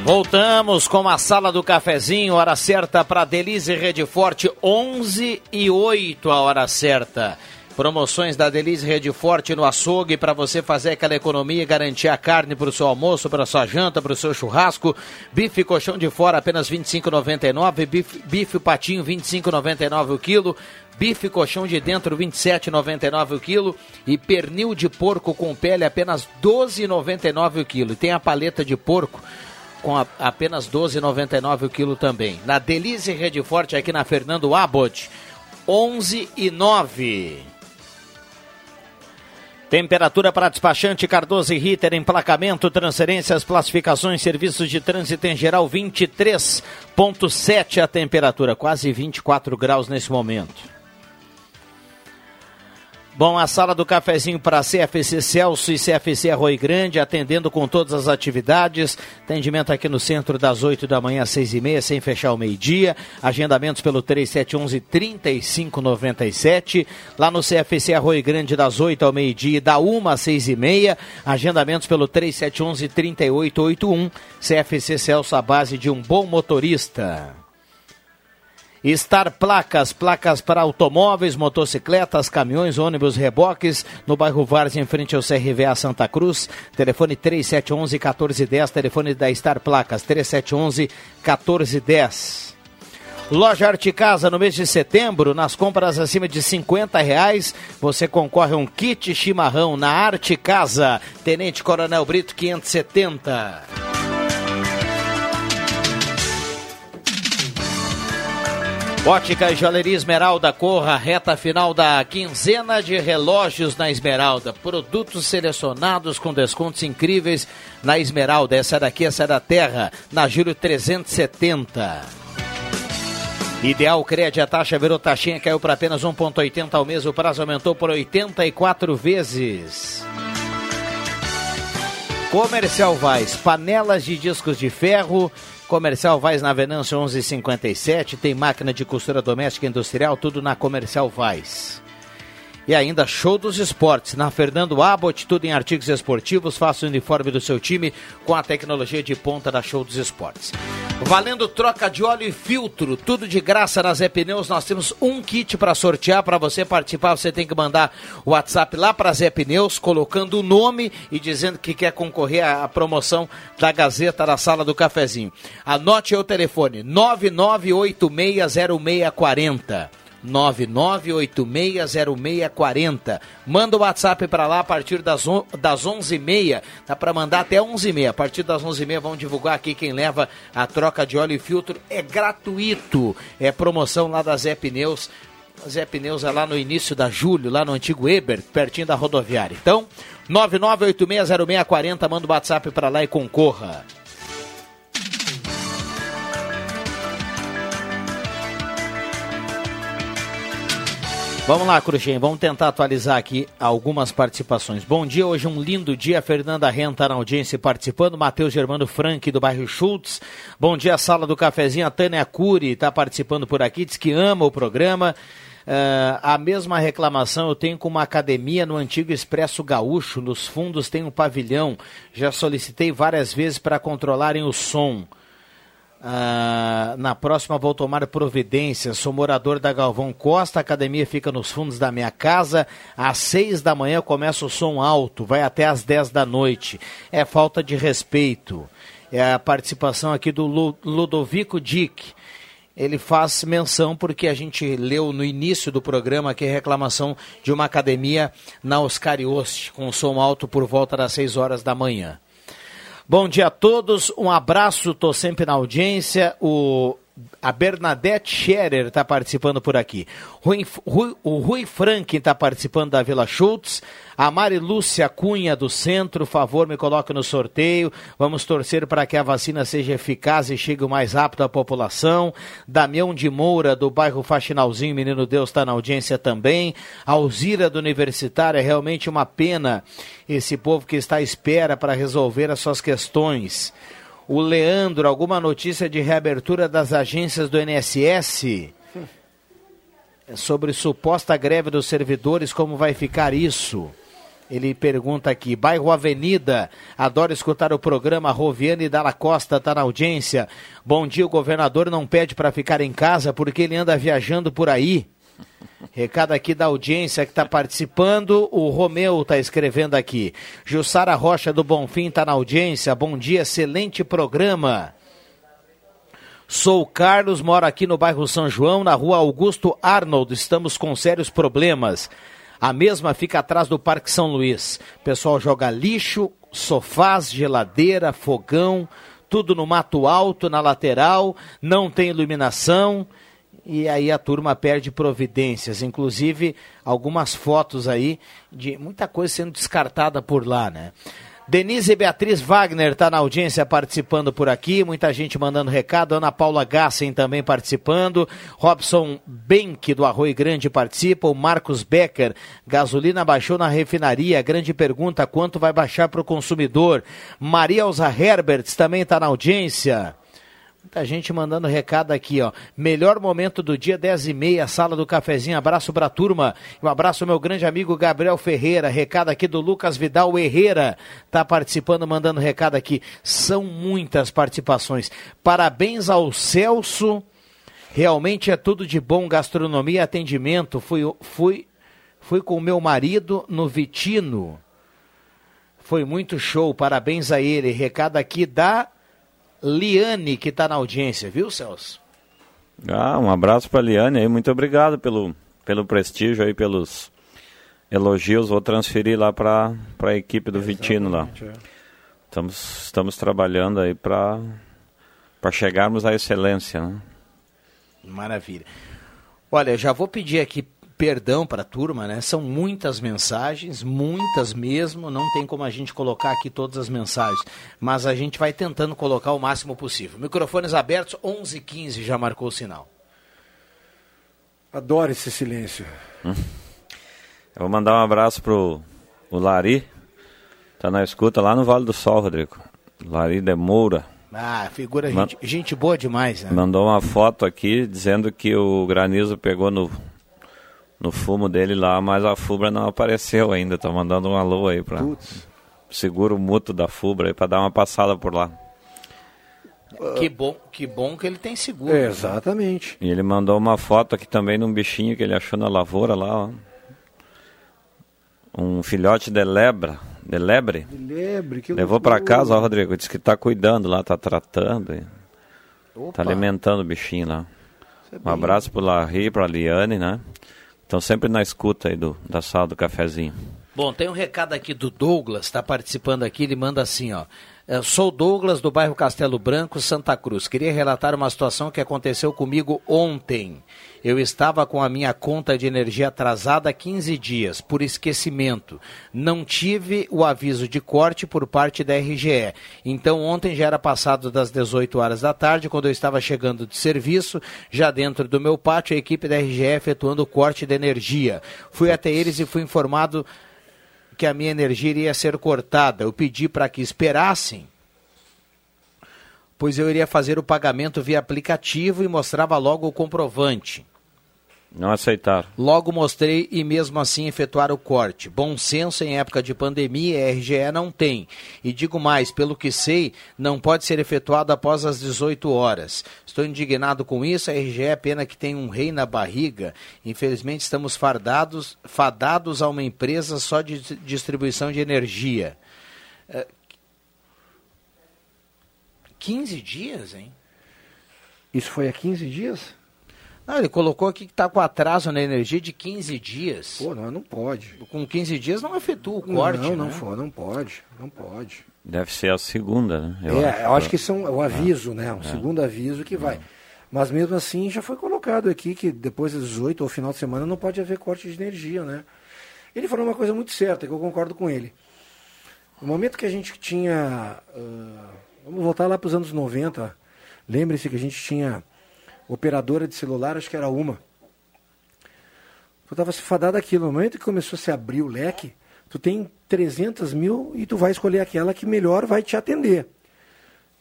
Voltamos com a sala do cafezinho, hora certa para Delize Rede Forte, 11 e 8 a hora certa. Promoções da Delize Rede Forte no açougue para você fazer aquela economia e garantir a carne para o seu almoço, para sua janta, para o seu churrasco. Bife colchão de fora apenas R$ 25,99. Bife, bife patinho R$ 25,99 o quilo. Bife colchão de dentro R$ 27,99 o quilo. E pernil de porco com pele apenas R$ 12,99 o quilo. E tem a paleta de porco com a, apenas R$ 12,99 o quilo também. Na Delize Rede Forte aqui na Fernando Abbott. 11 e 9. Temperatura para despachante Cardoso e Ritter, emplacamento, transferências, classificações, serviços de trânsito em geral, 23,7 a temperatura, quase 24 graus nesse momento. Bom, a sala do cafezinho para CFC Celso e CFC Arroio Grande, atendendo com todas as atividades. Atendimento aqui no centro das 8 da manhã às 6 e meia, sem fechar o meio-dia. Agendamentos pelo 3711-3597. Lá no CFC Arroio Grande, das 8 ao meio-dia, da 1 às 6 e meia. Agendamentos pelo 3711-3881. CFC Celso, a base de um bom motorista. Star Placas, placas para automóveis, motocicletas, caminhões, ônibus, reboques, no bairro Várzea, em frente ao CRVA Santa Cruz. Telefone 3711-1410, telefone da Star Placas, 3711-1410. Loja Arte Casa, no mês de setembro, nas compras acima de 50 reais, você concorre a um kit chimarrão na Arte Casa. Tenente Coronel Brito 570. Ótica e Joalheria Esmeralda, corra reta final da quinzena de relógios na Esmeralda. Produtos selecionados com descontos incríveis na Esmeralda. Essa daqui, essa é da Terra, na Júlio 370. Ideal Crédito, a taxa virou taxinha, caiu para apenas 1,80 ao mês. O prazo aumentou por 84 vezes. Comercial Vaz, panelas de discos de ferro Comercial Vaz na Venâncio 1157, tem máquina de costura doméstica e industrial, tudo na Comercial Vaz. E ainda Show dos Esportes, na Fernando Abbott, tudo em artigos esportivos, faça o uniforme do seu time com a tecnologia de ponta da Show dos Esportes. Valendo troca de óleo e filtro, tudo de graça na Zé Pneus. Nós temos um kit para sortear. Para você participar, você tem que mandar o WhatsApp lá para Zé Pneus, colocando o nome e dizendo que quer concorrer à promoção da Gazeta da Sala do Cafezinho. Anote o telefone: 99860640. 99860640. Manda o WhatsApp para lá a partir das, on, das 11h30. Dá para mandar até 11h30. A partir das 11h30 vamos divulgar aqui quem leva a troca de óleo e filtro. É gratuito. É promoção lá da Zé Pneus. Zé Pneus é lá no início da Julho, lá no antigo Eber, pertinho da rodoviária. Então, 99860640. Manda o WhatsApp para lá e concorra. Vamos lá, Cruxem, vamos tentar atualizar aqui algumas participações. Bom dia, hoje um lindo dia. Fernanda Renta na audiência participando. Matheus Germano Frank do bairro Schultz. Bom dia, sala do cafezinho. A Tânia Cury está participando por aqui, diz que ama o programa. Uh, a mesma reclamação eu tenho com uma academia no antigo Expresso Gaúcho. Nos fundos tem um pavilhão. Já solicitei várias vezes para controlarem o som. Ah, na próxima vou tomar providência. Sou morador da Galvão Costa. A academia fica nos fundos da minha casa. Às seis da manhã começa o som alto, vai até às dez da noite. É falta de respeito. É a participação aqui do Ludovico Dick. Ele faz menção porque a gente leu no início do programa aqui a reclamação de uma academia na Oscar Ioste, com som alto por volta das seis horas da manhã. Bom dia a todos, um abraço, estou sempre na audiência. O a Bernadette Scherer está participando por aqui. Rui, Rui, o Rui Franklin está participando da Vila Schultz. A Mari Lúcia Cunha do Centro, favor, me coloque no sorteio. Vamos torcer para que a vacina seja eficaz e chegue o mais rápido à população. Damião de Moura, do bairro Faxinalzinho, Menino Deus, está na audiência também. Alzira do Universitário, é realmente uma pena esse povo que está à espera para resolver as suas questões. O Leandro, alguma notícia de reabertura das agências do NSS? Sobre suposta greve dos servidores, como vai ficar isso? Ele pergunta aqui, bairro Avenida, adoro escutar o programa, Roviane Dalla Costa está na audiência. Bom dia, o governador não pede para ficar em casa porque ele anda viajando por aí. Recado aqui da audiência que está participando. O Romeu está escrevendo aqui. Jussara Rocha do Bonfim está na audiência. Bom dia, excelente programa. Sou o Carlos, moro aqui no bairro São João, na rua Augusto Arnold. Estamos com sérios problemas. A mesma fica atrás do Parque São Luís. O pessoal joga lixo, sofás, geladeira, fogão, tudo no mato alto, na lateral, não tem iluminação e aí a turma perde providências, inclusive algumas fotos aí de muita coisa sendo descartada por lá, né? Denise Beatriz Wagner está na audiência participando por aqui, muita gente mandando recado, Ana Paula Gassen também participando, Robson Benck do Arroio Grande participa, o Marcos Becker, gasolina baixou na refinaria, grande pergunta, quanto vai baixar para o consumidor? Maria Elza Herberts também está na audiência. Muita gente mandando recado aqui, ó. Melhor momento do dia, 10 e meia, sala do cafezinho. Abraço pra turma. Um abraço ao meu grande amigo Gabriel Ferreira. Recado aqui do Lucas Vidal Herrera. Tá participando, mandando recado aqui. São muitas participações. Parabéns ao Celso. Realmente é tudo de bom, gastronomia atendimento. Fui, fui, fui com meu marido no Vitino. Foi muito show, parabéns a ele. Recado aqui da Liane, que está na audiência, viu, Celso? Ah, um abraço para a Liane aí, muito obrigado pelo, pelo prestígio aí, pelos elogios. Vou transferir lá para a equipe do Vitino lá. É. Estamos, estamos trabalhando aí para chegarmos à excelência. Né? Maravilha. Olha, já vou pedir aqui perdão para a turma, né? São muitas mensagens, muitas mesmo, não tem como a gente colocar aqui todas as mensagens, mas a gente vai tentando colocar o máximo possível. Microfones abertos, 11:15 já marcou o sinal. Adoro esse silêncio. Hum. Eu vou mandar um abraço pro o Lari, tá na escuta lá no Vale do Sol, Rodrigo. Lari de Moura. Ah, figura Man... gente, gente boa demais, né? Mandou uma foto aqui dizendo que o granizo pegou no no fumo dele lá, mas a Fubra não apareceu ainda. Tô mandando um alô aí para seguro mútuo da Fubra aí para dar uma passada por lá. Que bom, que bom que ele tem seguro. É, exatamente. E ele mandou uma foto aqui também de um bichinho que ele achou na lavoura lá, ó. Um filhote de lebra, de lebre. De lebre, que Levou para casa, ó, Rodrigo, disse que tá cuidando lá, tá tratando. E... Tá alimentando o bichinho lá. É um abraço pro Larry, pra Liane, né? Então sempre na escuta aí do, da sala do cafezinho. Bom, tem um recado aqui do Douglas, está participando aqui, ele manda assim, ó. Eu sou Douglas do bairro Castelo Branco, Santa Cruz. Queria relatar uma situação que aconteceu comigo ontem. Eu estava com a minha conta de energia atrasada há 15 dias, por esquecimento. Não tive o aviso de corte por parte da RGE. Então, ontem já era passado das 18 horas da tarde, quando eu estava chegando de serviço, já dentro do meu pátio, a equipe da RGE efetuando o corte de energia. Fui até eles e fui informado que a minha energia iria ser cortada. Eu pedi para que esperassem, pois eu iria fazer o pagamento via aplicativo e mostrava logo o comprovante. Não aceitaram. Logo mostrei e mesmo assim efetuar o corte. Bom senso em época de pandemia, RGE não tem. E digo mais, pelo que sei, não pode ser efetuado após as 18 horas. Estou indignado com isso, a RGE é pena que tem um rei na barriga. Infelizmente estamos fardados, fadados a uma empresa só de distribuição de energia. É... 15 dias, hein? Isso foi há 15 dias? Não, ele colocou aqui que está com atraso na energia de 15 dias. Pô, não, não pode. Com 15 dias não efetua o corte, Não, não, né? for, não pode, não pode. Deve ser a segunda, né? Eu é, acho, eu acho que isso é um, um aviso, é. né? Um é. segundo aviso que vai. É. Mas mesmo assim já foi colocado aqui que depois das 18 ou final de semana não pode haver corte de energia, né? Ele falou uma coisa muito certa, que eu concordo com ele. No momento que a gente tinha. Uh, vamos voltar lá para os anos 90. Lembre-se que a gente tinha operadora de celular, acho que era uma. Tu estava se fadado aquilo. No momento que começou a se abrir o leque, tu tem 300 mil e tu vai escolher aquela que melhor vai te atender.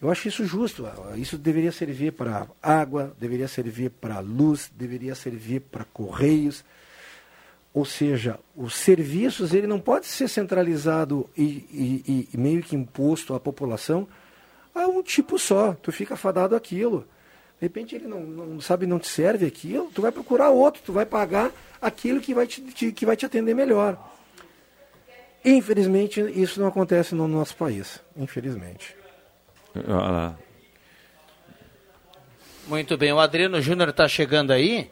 Eu acho isso justo. Isso deveria servir para água, deveria servir para luz, deveria servir para correios. Ou seja, os serviços ele não pode ser centralizado e, e, e meio que imposto à população a um tipo só. Tu fica fadado aquilo. De repente ele não, não sabe, não te serve aquilo, tu vai procurar outro, tu vai pagar aquilo que vai te, te- que vai te atender melhor. Infelizmente, isso não acontece no nosso país. Infelizmente. Muito bem, o Adriano Júnior está chegando aí.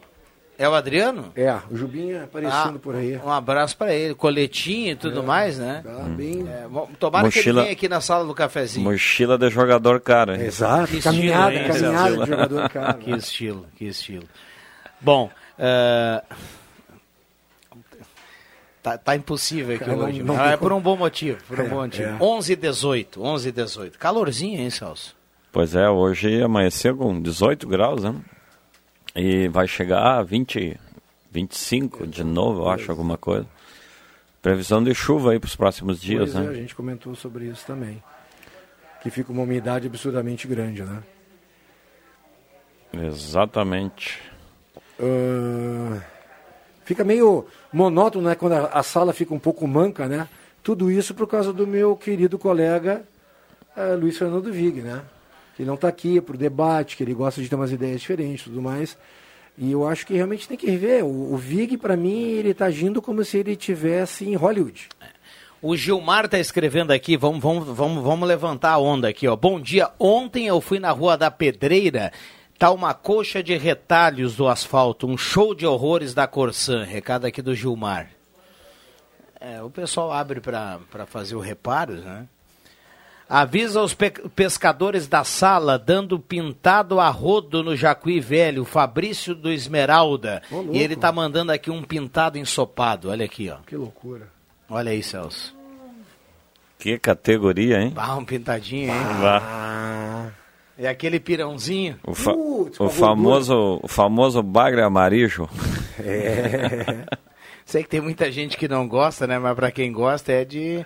É o Adriano? É, o Jubinha aparecendo Ah, por aí. Um abraço para ele, coletinho e tudo mais, né? Tá bem. É, tomara que Mochila- ele venha aqui na sala do cafezinho. Mochila de jogador cara. hein? Exato, Que caminhada, estilo, hein, caminhada de jogador cara. [LAUGHS] Que estilo, que estilo. Bom, eh, tá, tá impossível aqui Cara, não- hoje. não mas tem é por um bom motivo, por um É, bom motivo. é. 11 e 18, 11 e 18. Calorzinho, hein, Celso? Pois é, hoje amanheceu com 18 graus, né? E vai chegar a 20, 25 de novo, eu acho, alguma coisa. Previsão de chuva aí para os próximos dias, Pois é, né? a gente comentou sobre isso também. Que fica uma umidade absurdamente grande, né? Exatamente. Ah, fica meio monótono, né? Quando a, a sala fica um pouco manca, né? Tudo isso por causa do meu querido colega ah, Luiz Fernando Vig, né? Que não está aqui para o debate, que ele gosta de ter umas ideias diferentes e tudo mais. E eu acho que realmente tem que rever. O, o Vig, para mim, ele está agindo como se ele estivesse em Hollywood. O Gilmar tá escrevendo aqui, vamos, vamos, vamos, vamos levantar a onda aqui, ó. Bom dia, ontem eu fui na Rua da Pedreira, tá uma coxa de retalhos do asfalto, um show de horrores da Corsan, recado aqui do Gilmar. É, o pessoal abre para fazer o reparos, né? Avisa os pe- pescadores da sala, dando pintado a rodo no Jacuí Velho, o Fabrício do Esmeralda. Ô, e ele tá mandando aqui um pintado ensopado, olha aqui, ó. Que loucura. Olha aí, Celso. Que categoria, hein? Ah, um pintadinho, hein? Vá. É aquele pirãozinho. O, fa- com o famoso, o famoso bagre amarillo. [LAUGHS] É. Sei que tem muita gente que não gosta, né? Mas pra quem gosta é de.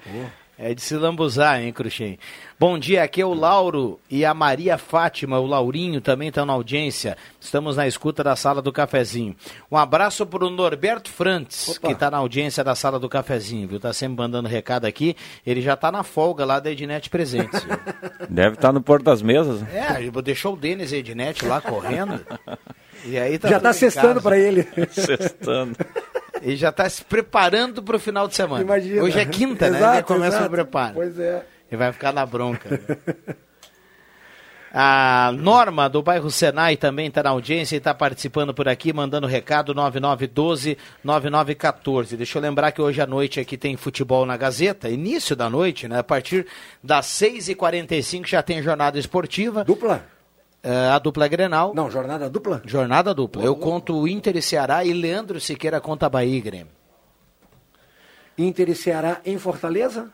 É de se lambuzar, hein, Cruxem? Bom dia, aqui é o Lauro e a Maria Fátima, o Laurinho também estão na audiência. Estamos na escuta da sala do cafezinho. Um abraço para o Norberto Frantz, que está na audiência da sala do cafezinho, viu? Tá sempre mandando recado aqui. Ele já tá na folga lá da Ednet Presentes. viu? [LAUGHS] Deve estar no Porto das Mesas. É, ele deixou o Denis Ednet lá correndo. [LAUGHS] E aí tá Já tá em cestando para ele. Sextando. [LAUGHS] Ele já está se preparando para o final de semana. Imagina. Hoje é quinta, né? Ele começa o preparo. Pois é. Ele vai ficar na bronca. A Norma, do bairro Senai, também está na audiência e está participando por aqui, mandando recado 9912-9914. Deixa eu lembrar que hoje à noite aqui tem futebol na Gazeta, início da noite, né? A partir das 6h45 já tem jornada esportiva. Dupla? A dupla é Grenal. Não, jornada dupla? Jornada dupla. Eu conto o Inter e Ceará e Leandro Siqueira conta a Bahia e Grêmio. Inter e Ceará em Fortaleza?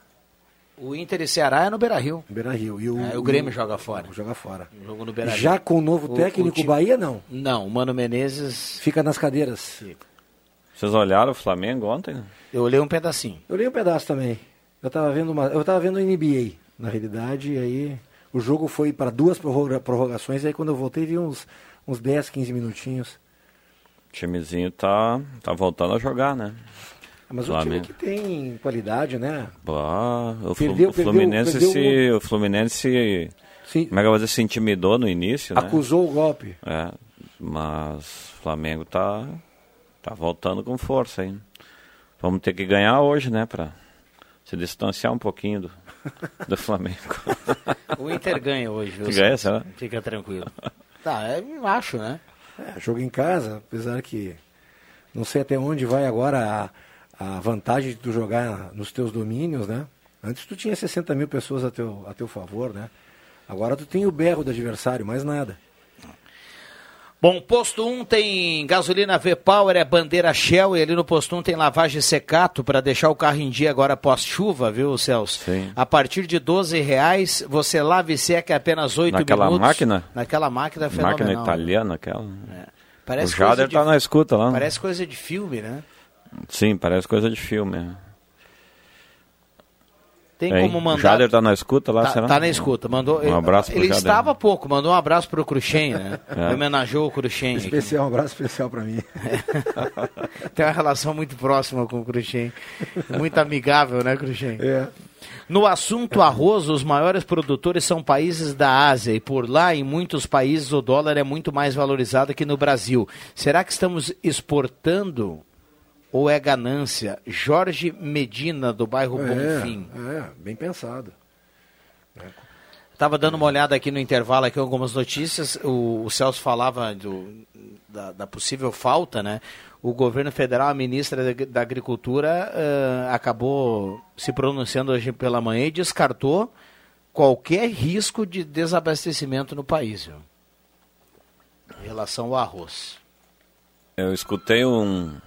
O Inter e Ceará é no Beira-Rio. Beira-Rio. E o, É, o Grêmio joga fora. Joga fora. Jogo no Beira-Rio. Já com o novo O- técnico o Bahia, não? Não, o Mano Menezes... Fica nas cadeiras. Vocês olharam o Flamengo ontem? Eu olhei um pedacinho. Eu li um pedaço também. Eu estava vendo uma, eu tava vendo o NBA, na realidade, e aí o jogo foi para duas prorroga- prorrogações, e aí quando eu voltei vi uns, uns 10, 15 minutinhos. O timezinho tá, tá voltando a jogar, né? Mas o time que tem qualidade, né? Bah, o, Perdeu- o perdeu- Fluminense perdeu se. O Fluminense. Como é que eu vou dizer? Se intimidou no início, né? Acusou o golpe. É, mas o Flamengo tá, tá voltando com força aí. Vamos ter que ganhar hoje, né? Pra se distanciar um pouquinho do, [LAUGHS] do Flamengo. [LAUGHS] O Inter ganha hoje, viu? Ganha, será? Fica tranquilo. [LAUGHS] Tá, é, eu acho, né? É, jogo em casa, apesar que não sei até onde vai agora a, a vantagem de tu jogar nos teus domínios, né? Antes tu tinha 60 mil pessoas a teu, a teu favor, né? Agora tu tem o berro do adversário, mais nada. Bom, posto 1 tem gasolina V-Power, é bandeira Shell, e ali no posto 1 tem lavagem secato para deixar o carro em dia agora pós-chuva, viu, Celso? Sim. A partir de 12 reais, você lava e seca apenas 8 Naquela minutos. máquina? Naquela máquina fenomenal. Máquina italiana, aquela. Parece o Jader de- tá na escuta lá. Parece coisa de filme, né? Sim, parece coisa de filme. É. Tem Hein? como O mandar... Jader tá na escuta lá, Tá, será? tá na escuta. Mandou, Um abraço pro Ele Jader. estava há pouco, mandou um abraço pro Cruxem, né? [LAUGHS] É. Homenageou o Cruxem. aqui. Especial, um abraço especial para mim. [LAUGHS] Tem uma relação muito próxima com o Cruxem. Muito amigável, né, Cruxem? É. No assunto arroz, os maiores produtores são países da Ásia e por lá, em muitos países, o dólar é muito mais valorizado que no Brasil. Será que estamos exportando ou é ganância? Jorge Medina, do bairro Bonfim. É, bem pensado. Estava dando uma olhada aqui no intervalo, aqui algumas notícias. O, o Celso falava do, da, da, possível falta, né? O governo federal, a ministra da, da Agricultura, uh, acabou se pronunciando hoje pela manhã e descartou qualquer risco de desabastecimento no país, viu? Em relação ao arroz. Eu escutei um,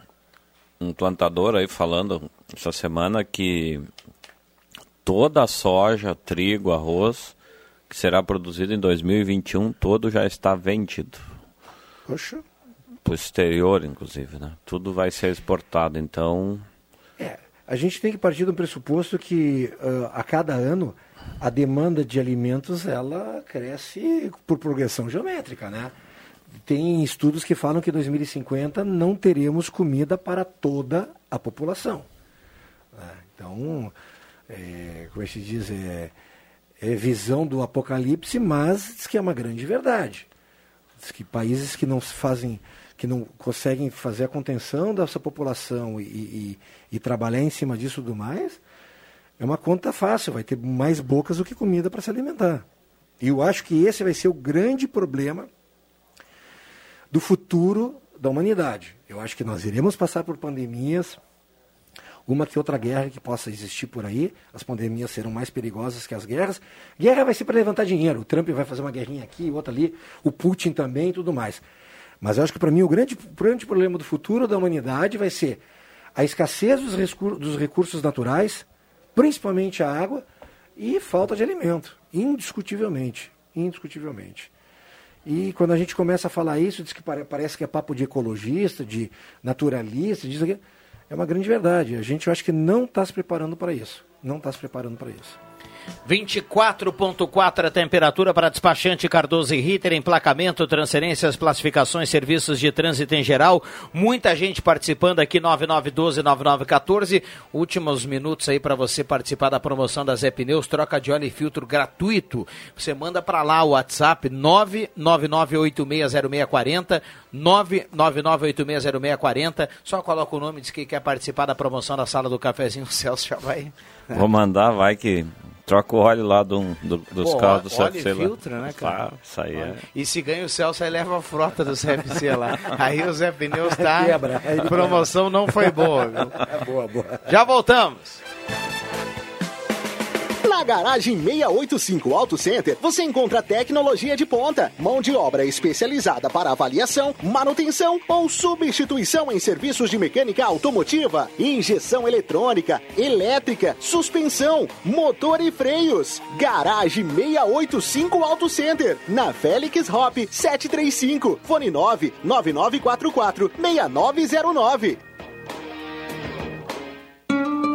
um plantador aí falando essa semana que toda a soja, trigo, arroz que será produzido em 2021, todo já está vendido. Poxa. Para o exterior, inclusive, né? Tudo vai ser exportado, então... É, a gente tem que partir do pressuposto que uh, a cada ano a demanda de alimentos ela cresce por progressão geométrica, né? Tem estudos que falam que em 2050 não teremos comida para toda a população. Né? Então, é, como é se diz, é, é visão do apocalipse, mas diz que é uma grande verdade. Diz que países que não fazem, que não conseguem fazer a contenção dessa população e, e, e trabalhar em cima disso do mais, é uma conta fácil, vai ter mais bocas do que comida para se alimentar. E eu acho que esse vai ser o grande problema do futuro da humanidade. Eu acho que nós iremos passar por pandemias, uma que outra guerra que possa existir por aí. As pandemias serão mais perigosas que as guerras. Guerra vai ser para levantar dinheiro. O Trump vai fazer uma guerrinha aqui, outra ali, o Putin também e tudo mais. Mas eu acho que para mim o grande, grande problema do futuro da humanidade vai ser a escassez dos, dos recursos naturais, principalmente a água, e falta de alimento, indiscutivelmente, indiscutivelmente. E quando a gente começa a falar isso, diz que parece que é papo de ecologista, de naturalista, diz que é uma grande verdade. A gente eu acho que não está se preparando para isso. Não está se preparando para isso. 24.4 a temperatura para despachante Cardoso e Ritter, emplacamento, transferências, classificações, serviços de trânsito em geral. Muita gente participando aqui, 9912-9914. Últimos minutos aí para você participar da promoção da Zé Pneus, troca de óleo e filtro gratuito. Você manda para lá o WhatsApp 999860640, 999860640. Só coloca o nome, diz que quer participar da promoção da sala do cafezinho, [LAUGHS] o Celso já vai. Vou mandar, vai que Troca o óleo lá do, do, dos Pô, carros do CFC lá. filtro, né, cara? Ah, isso aí é. E se ganha o Celso, aí leva a frota do CFC lá. [LAUGHS] Aí o Zé Pneus tá... Quebra. Promoção não foi boa, viu? [LAUGHS] É boa, boa. Já voltamos. Na Garagem 685 Auto Center, você encontra tecnologia de ponta, mão de obra especializada para avaliação, manutenção ou substituição em serviços de mecânica automotiva, injeção eletrônica, elétrica, suspensão, motor e freios. Garagem 685 Auto Center, na Félix Hop 735, fone 9 9944 6909.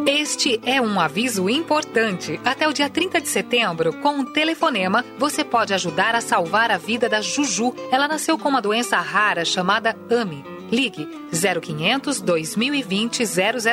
Este é um aviso importante. Até o dia 30 de setembro, com um telefonema, você pode ajudar a salvar a vida da Juju. Ela nasceu com uma doença rara chamada AMI. Ligue 0500 2020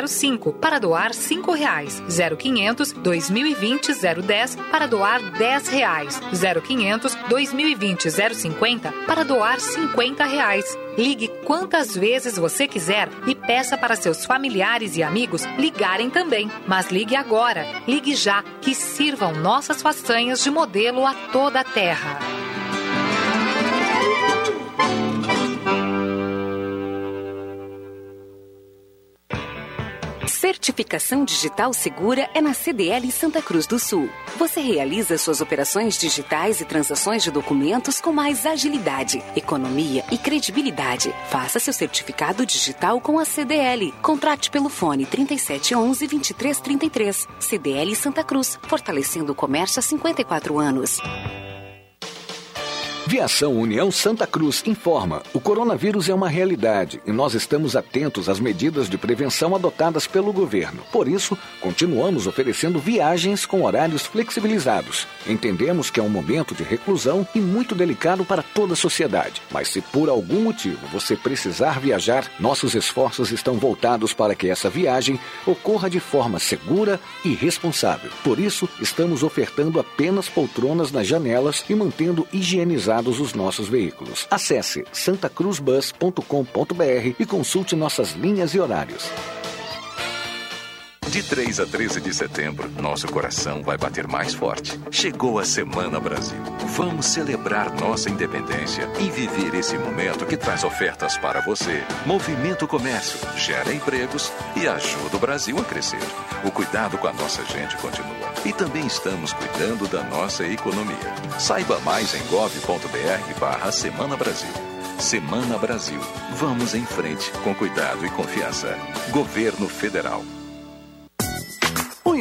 005 para doar cinco reais. 0500 2020 010 para doar dez reais. 0500 2020 050 para doar cinquenta reais. Ligue quantas vezes você quiser e peça para seus familiares e amigos ligarem também. Mas ligue agora, ligue já, que sirvam nossas façanhas de modelo a toda a terra. Certificação digital segura é na CDL Santa Cruz do Sul. Você realiza suas operações digitais e transações de documentos com mais agilidade, economia e credibilidade. Faça seu certificado digital com a CDL. Contrate pelo fone 3711 2333. CDL Santa Cruz, fortalecendo o comércio há 54 anos. Viação União Santa Cruz informa: o coronavírus é uma realidade e nós estamos atentos às medidas de prevenção adotadas pelo governo. Por isso, continuamos oferecendo viagens com horários flexibilizados. Entendemos que é um momento de reclusão e muito delicado para toda a sociedade. Mas se por algum motivo você precisar viajar, nossos esforços estão voltados para que essa viagem ocorra de forma segura e responsável. Por isso, estamos ofertando apenas poltronas nas janelas e mantendo higienizados os nossos veículos. Acesse santacruzbus.com.br e consulte nossas linhas e horários. De 3 a 13 de setembro, nosso coração vai bater mais forte. Chegou a Semana Brasil. Vamos celebrar nossa independência e viver esse momento que traz ofertas para você. Movimento Comércio gera empregos e ajuda o Brasil a crescer. O cuidado com a nossa gente continua. E também estamos cuidando da nossa economia. Saiba mais em gov.br barra Semana Brasil. Semana Brasil. Vamos em frente com cuidado e confiança. Governo Federal.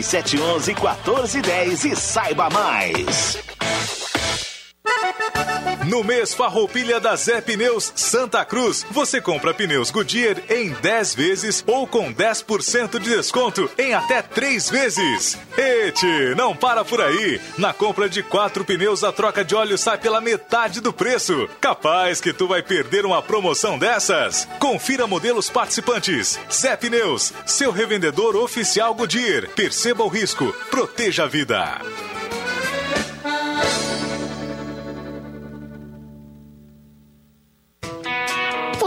3711 1410 e saiba mais. No mês Farroupilha da Zé Pneus Santa Cruz, você compra pneus Goodyear em 10 vezes ou com 10% de desconto em até 3 vezes. Ete, não para por aí. Na compra de 4 pneus, a troca de óleo sai pela metade do preço. Capaz que tu vai perder uma promoção dessas? Confira modelos participantes. Zé Pneus, seu revendedor oficial Goodyear. Perceba o risco, proteja a vida.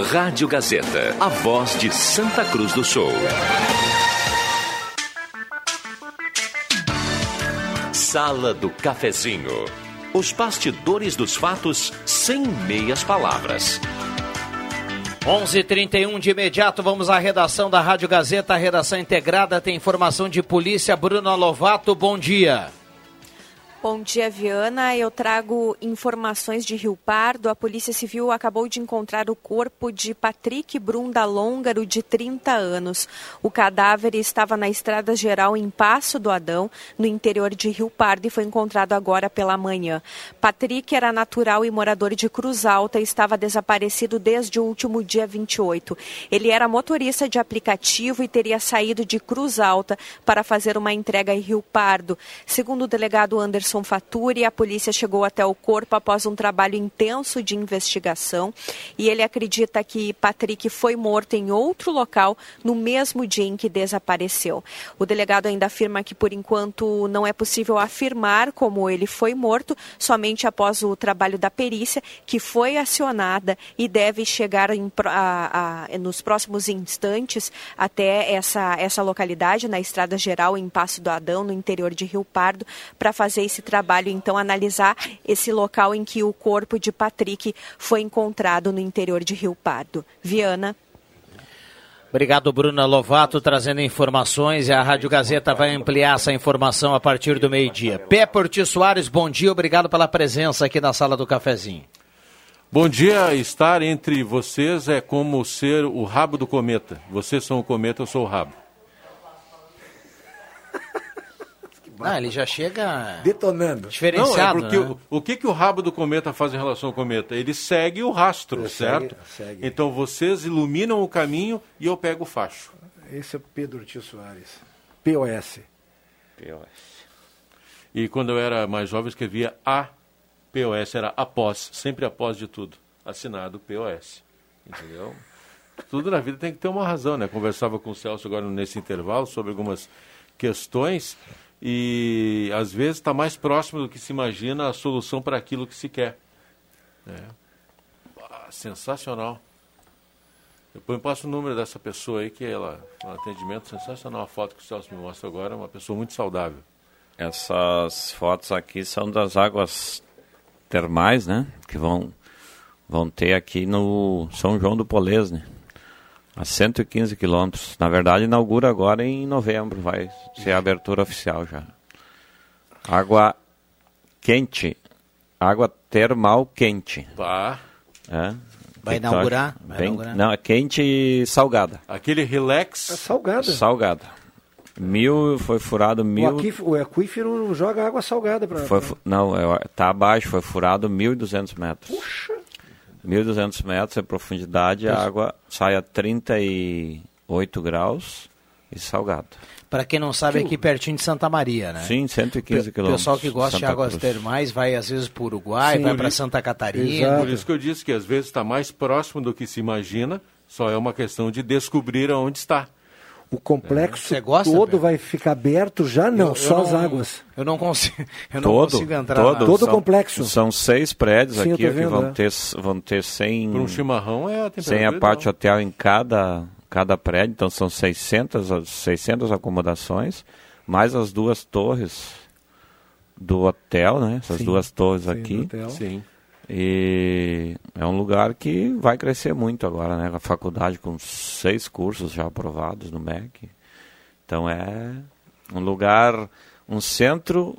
Rádio Gazeta, a voz de Santa Cruz do Sul. Sala do Cafezinho. Os bastidores dos fatos sem meias palavras. 11:31 de imediato vamos à redação da Rádio Gazeta, a redação integrada tem informação de polícia. Bruno Lovato, bom dia. Bom dia, Viana. Eu trago informações de Rio Pardo. A Polícia Civil acabou de encontrar o corpo de Patrick Brunda Lôngaro, de 30 anos. O cadáver estava na Estrada Geral em Passo do Adão, no interior de Rio Pardo, e foi encontrado agora pela manhã. Patrick era natural e morador de Cruz Alta e estava desaparecido desde o último dia 28. Ele era motorista de aplicativo e teria saído de Cruz Alta para fazer uma entrega em Rio Pardo. Segundo o delegado Anderson Anderson Faturi. A polícia chegou até o corpo após um trabalho intenso de investigação e ele acredita que Patrick foi morto em outro local no mesmo dia em que desapareceu. O delegado ainda afirma que, por enquanto, não é possível afirmar como ele foi morto, somente após o trabalho da perícia, que foi acionada e deve chegar em, a, a, nos próximos instantes até essa, essa localidade, na Estrada Geral, em Passo do Adão, no interior de Rio Pardo, para fazer esse trabalho, então, analisar esse local em que o corpo de Patrick foi encontrado no interior de Rio Pardo. Viana. Obrigado, Bruna Lovato, trazendo informações e a Rádio Gazeta vai ampliar essa informação a partir do meio-dia. Pé Porti Soares, bom dia, obrigado pela presença aqui na sala do cafezinho. Bom dia, estar entre vocês é como ser o rabo do cometa. Vocês são o cometa, eu sou o rabo. Ah, ele já chega detonando. Diferenciado. Não, é porque né? o, o que, que o rabo do cometa faz em relação ao cometa? Ele segue o rastro, Ele certo? segue- segue. Então vocês iluminam o caminho e eu pego o facho. Esse é o Pedro Ortiz Soares. POS. E quando eu era mais jovem, eu escrevia A POS, era após, sempre após de tudo. Assinado POS. Entendeu? [LAUGHS] tudo na vida tem que ter uma razão, né? Conversava com o Celso agora nesse intervalo sobre algumas questões e às vezes está mais próximo do que se imagina a solução para aquilo que se quer. É. Ah, sensacional. Depois eu passo o número dessa pessoa aí, que ela, um atendimento sensacional. A foto que o Celso me mostra agora é uma pessoa muito saudável. Essas fotos aqui são das águas termais, né? Que vão, vão ter aqui no São João do Polesne, a 115 quilômetros. Na verdade, inaugura agora em novembro, vai ser a abertura oficial já. Água quente, água termal quente. Vá. É. Vai Então, inaugurar? Vai bem- inaugurar. Não, é quente e salgada. Aquele relax. salgada. Salgada. Mil, foi furado O, mil. aquífero, o aquífero joga água salgada para. Não, é, tá abaixo, foi furado 1.200 metros. Puxa! 1.200 metros de profundidade, a água sai a 38 graus e salgada. Para quem não sabe, aqui pertinho de Santa Maria, né? Sim, 115 O quilômetros. pessoal que gosta de Santa águas Cruz. termais vai às vezes para o Uruguai, Sim, vai para Santa Catarina. Por isso que eu disse que às vezes está mais próximo do que se imagina, só é uma questão de descobrir aonde está. O complexo Você gosta, todo Pedro? vai ficar aberto já? Não, Eu- eu só as não- águas. Eu não consigo, [LAUGHS] eu não todo, consigo entrar todo. Todo são, complexo. São seis prédios Sim, eu aqui tô que vendo, vão, é. ter, vão ter 100... Para um chimarrão é a temperatura. Sem a parte hotel em cada, cada prédio, então são 600, as- 600 acomodações, mais as duas torres do hotel, né? Essas Sim, duas torres sim, aqui. Sim. E é um lugar que vai crescer muito agora, né? A faculdade com seis cursos já aprovados no MEC. Então é um lugar, um centro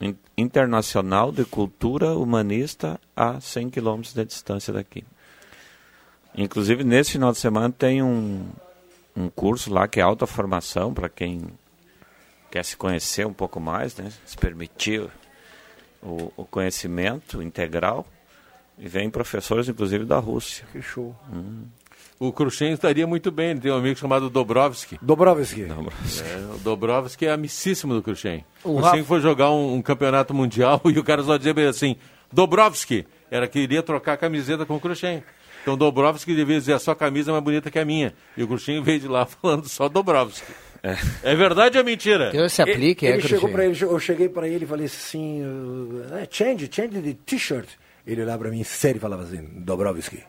in- internacional de cultura humanista a 100 quilômetros de distância daqui. Inclusive, nesse final de semana tem um, um curso lá que é alta formação para quem quer se conhecer um pouco mais, né? se permitir o, o conhecimento integral. E vem professores, inclusive, da Rússia. Que show. O Khrushchev estaria muito bem, ele tem um amigo chamado Dobrovsky. Dobrovsky. É, o Dobrovsky é amicíssimo do Khrushchev. O O Khrushchev Rafa- foi jogar um, um campeonato mundial [LAUGHS] e o cara só dizia bem assim, Dobrovsky, era que iria trocar a camiseta com o Khrushchev. Então Dobrovsky devia dizer, a sua camisa é mais bonita que a minha. E o Khrushchev veio de lá [LAUGHS] falando só Dobrovsky. É, verdade ou é mentira? Deus se aplique, ele é, chegou Cruxem. para ele, eu cheguei para ele e falei assim, uh, eh, change, change de t-shirt. Ele olhava para mim sério e falava assim, Dobrovsky.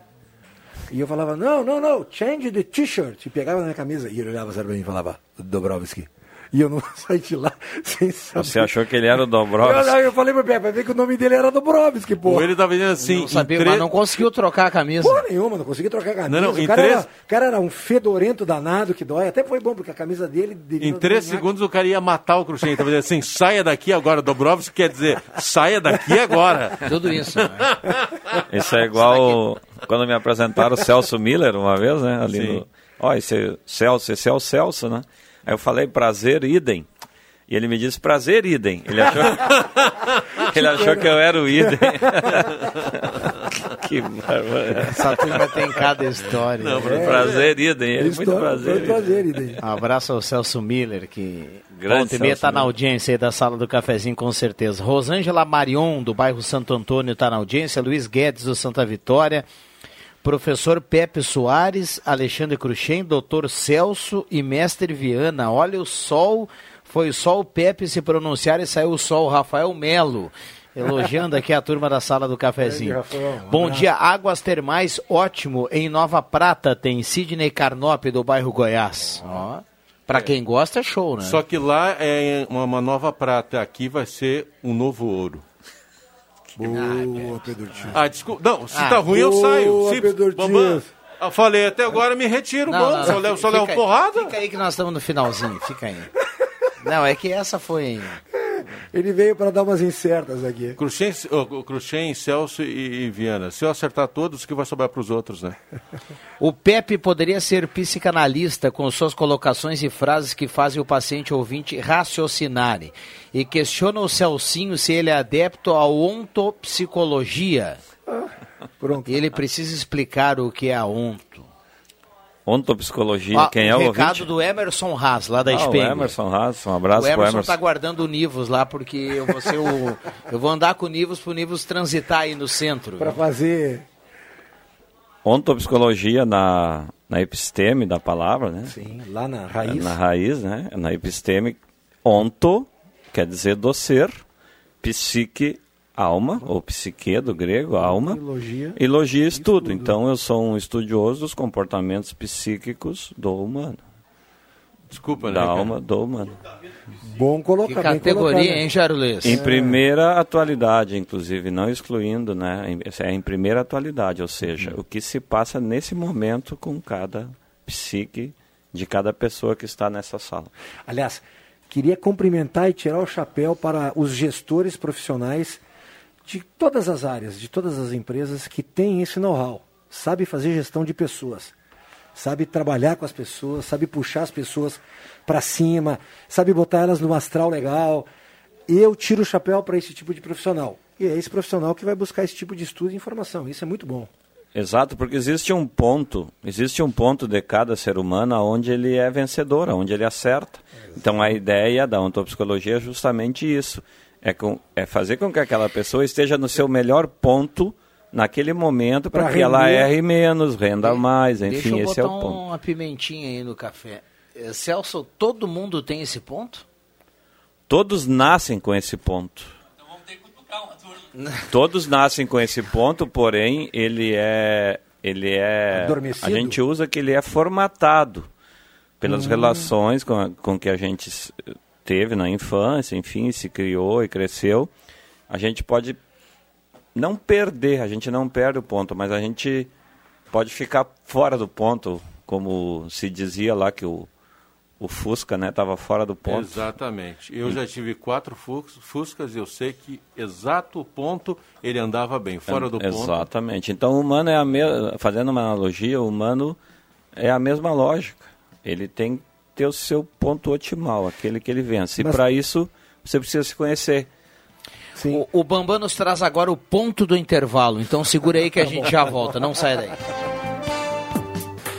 E eu falava, não, não, não, change de t-shirt. E pegava na minha camisa e ele olhava sério para mim e falava, Dobrovsky. E eu não [LAUGHS] saí de lá sem saber. Você achou que ele era o Eu, Dobrovsky? eu falei pro Pepe, vai ver que o nome dele era Dobrovsky, pô. Ou ele tava dizendo assim, Não sabia, tre- mas não conseguiu trocar a camisa. Porra nenhuma, não consegui trocar a camisa. Não, não, em o, cara três- era, o cara era um fedorento danado que dói. Até foi bom, porque a camisa dele... Em três segundos o cara ia matar o Khrushchev. Então, dizendo assim, saia daqui agora. Dobrovsky quer dizer, saia daqui agora. [LAUGHS] Tudo isso. né? [LAUGHS] Isso é igual quando me apresentaram o Celso Miller uma vez, né? Ali Sim. no. Ó, esse Celso, esse é o Celso, né? Aí eu falei prazer, idem. E ele me disse prazer, idem. Ele achou, [LAUGHS] ele achou que eu era o idem. [LAUGHS] que bárbaro. Essa turma tem cada história. Não, um prazer, Idem. É, muito prazer. Foi prazer, Idem. Um abraço ao Celso Miller, que Grande e Celso está na audiência aí da sala do cafezinho, com certeza. Rosângela Marion, do bairro Santo Antônio, está na audiência. Luiz Guedes, do Santa Vitória. Professor Pepe Soares, Alexandre Cruxem, doutor Celso e mestre Viana. Olha o sol, foi só o Pepe se pronunciar e saiu o sol. Rafael Melo, elogiando aqui a turma da sala do cafezinho. Bom dia, Águas Termais, ótimo. Em Nova Prata tem Sidney Carnop, do bairro Goiás. Ó, pra quem gosta, é show, né? Só que lá é uma nova prata, aqui vai ser um novo ouro. Boa, Pedro Tio. Ah, desculpa. Não, se Ah, tá ruim eu saio. Se, Pedro Bambam, Dias. eu falei até agora, me retiro, Não, mano. não, só não, levo, só fica levo aí, porrada. Fica aí que nós estamos no finalzinho, fica aí. Não, é que essa foi. [LAUGHS] Ele veio para dar umas incertas aqui. Cruxem, oh, Celso e, e Viana. Se eu acertar todos, o que vai sobrar para os outros, né? [LAUGHS] O Pepe poderia ser psicanalista com suas colocações e frases que fazem o paciente ouvinte raciocinar. E questiona o Celcinho se ele é adepto à ontopsicologia. Pronto. E ele precisa explicar o que é a onto. Ontopsicologia, quem é o recado ouvinte? do Emerson Haas, lá da Ah, o Spengler. Emerson Haas, um abraço o Emerson Emerson. está guardando o Nivus lá, porque eu vou, ser o, [LAUGHS] eu vou andar com o Nivus pro Nivus transitar aí no centro. Para fazer. Ontopsicologia na, na episteme da palavra, né? Sim, lá na raiz. Na raiz, né? Na episteme, onto quer dizer do ser, psique, alma, ou psique do grego, alma. Elogia. E logia, estudo. Então eu sou um estudioso dos comportamentos psíquicos do humano. Desculpa, né? Da cara? alma do humano. Bom colocar. Que bem categoria, colocado. hein, Charles? Em primeira atualidade, inclusive, não excluindo, né? Em- É em primeira atualidade, ou seja, o que se passa nesse momento com cada psique de cada pessoa que está nessa sala. Aliás, queria cumprimentar e tirar o chapéu para os gestores profissionais de todas as áreas, de todas as empresas que têm esse know-how. Sabe fazer gestão de pessoas, sabe trabalhar com as pessoas, sabe puxar as pessoas para cima, sabe botar elas no astral legal. Eu tiro o chapéu para esse tipo de profissional. E é esse profissional que vai buscar esse tipo de estudo e informação. Isso é muito bom. Exato, porque existe um ponto, existe um ponto de cada ser humano onde ele é vencedor, onde ele acerta. Então a ideia da ontopsicologia é justamente isso, é, com, é fazer com que aquela pessoa esteja no seu melhor ponto naquele momento para que ela erre menos, renda mais, enfim, esse é o ponto. uma pimentinha aí no café. Eh, Celso, todo mundo tem esse ponto? Todos nascem com esse ponto. [LAUGHS] Todos nascem com esse ponto, porém ele é ele é Adormecido? a gente usa que ele é formatado pelas Hum. relações com, a- com que a gente teve na infância, enfim, se criou e cresceu. A gente pode não perder, a gente não perde o ponto, mas a gente pode ficar fora do ponto, como se dizia lá que o o Fusca, né, estava fora do ponto. Exatamente. Eu já tive quatro fus- Fuscas e eu sei que exato ponto ele andava bem. Fora do ponto. Exatamente. Então, o humano é a mesma. Fazendo uma analogia, o humano é a mesma lógica. Ele tem ter o seu ponto otimal, aquele que ele vence. Mas- E para isso, você precisa se conhecer. O, o Bambam nos traz agora o ponto do intervalo, então segura aí que a [LAUGHS] gente já volta, não sai daí.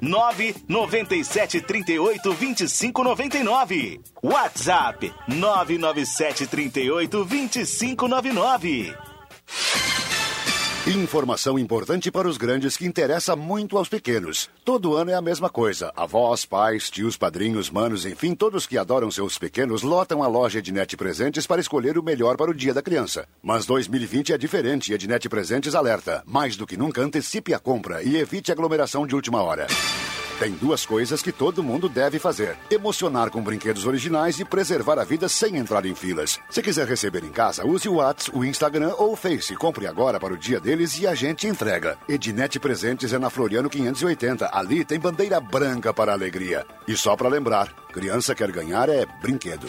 997 38 25 99. WhatsApp 997 38 25 99. Informação importante para os grandes que interessa muito aos pequenos. Todo ano é a mesma coisa. Avós, pais, tios, padrinhos, manos, enfim, todos que adoram seus pequenos lotam a loja Ednet Presentes para escolher o melhor para o dia da criança. Mas 2020 é diferente e Ednet Presentes alerta. Mais do que nunca, antecipe a compra e evite aglomeração de última hora. Tem duas coisas que todo mundo deve fazer: emocionar com brinquedos originais e preservar a vida sem entrar em filas. Se quiser receber em casa, use o WhatsApp, o Instagram ou o Face. Compre agora para o dia deles e a gente entrega. Ednet Presentes é na Floriano 580. Ali tem bandeira branca para alegria. E só para lembrar, criança quer ganhar é brinquedo.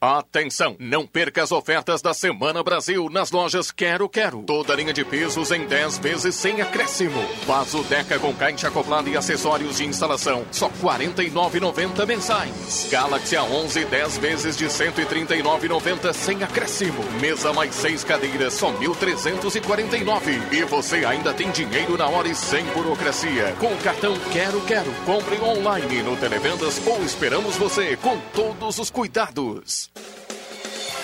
Atenção! Não perca as ofertas da Semana Brasil nas lojas Quero Quero. Toda linha de pisos em 10 vezes sem acréscimo. Vaso Deca com caixa acoplada e acessórios de instalação. Só R$ 49,90 mensais. Galaxy A11 10 vezes de R$ 139,90 sem acréscimo. Mesa mais 6 cadeiras só R$ 1.349. E você ainda tem dinheiro na hora e sem burocracia. Com o cartão Quero Quero. Compre online no Televendas ou esperamos você com todos os cuidados.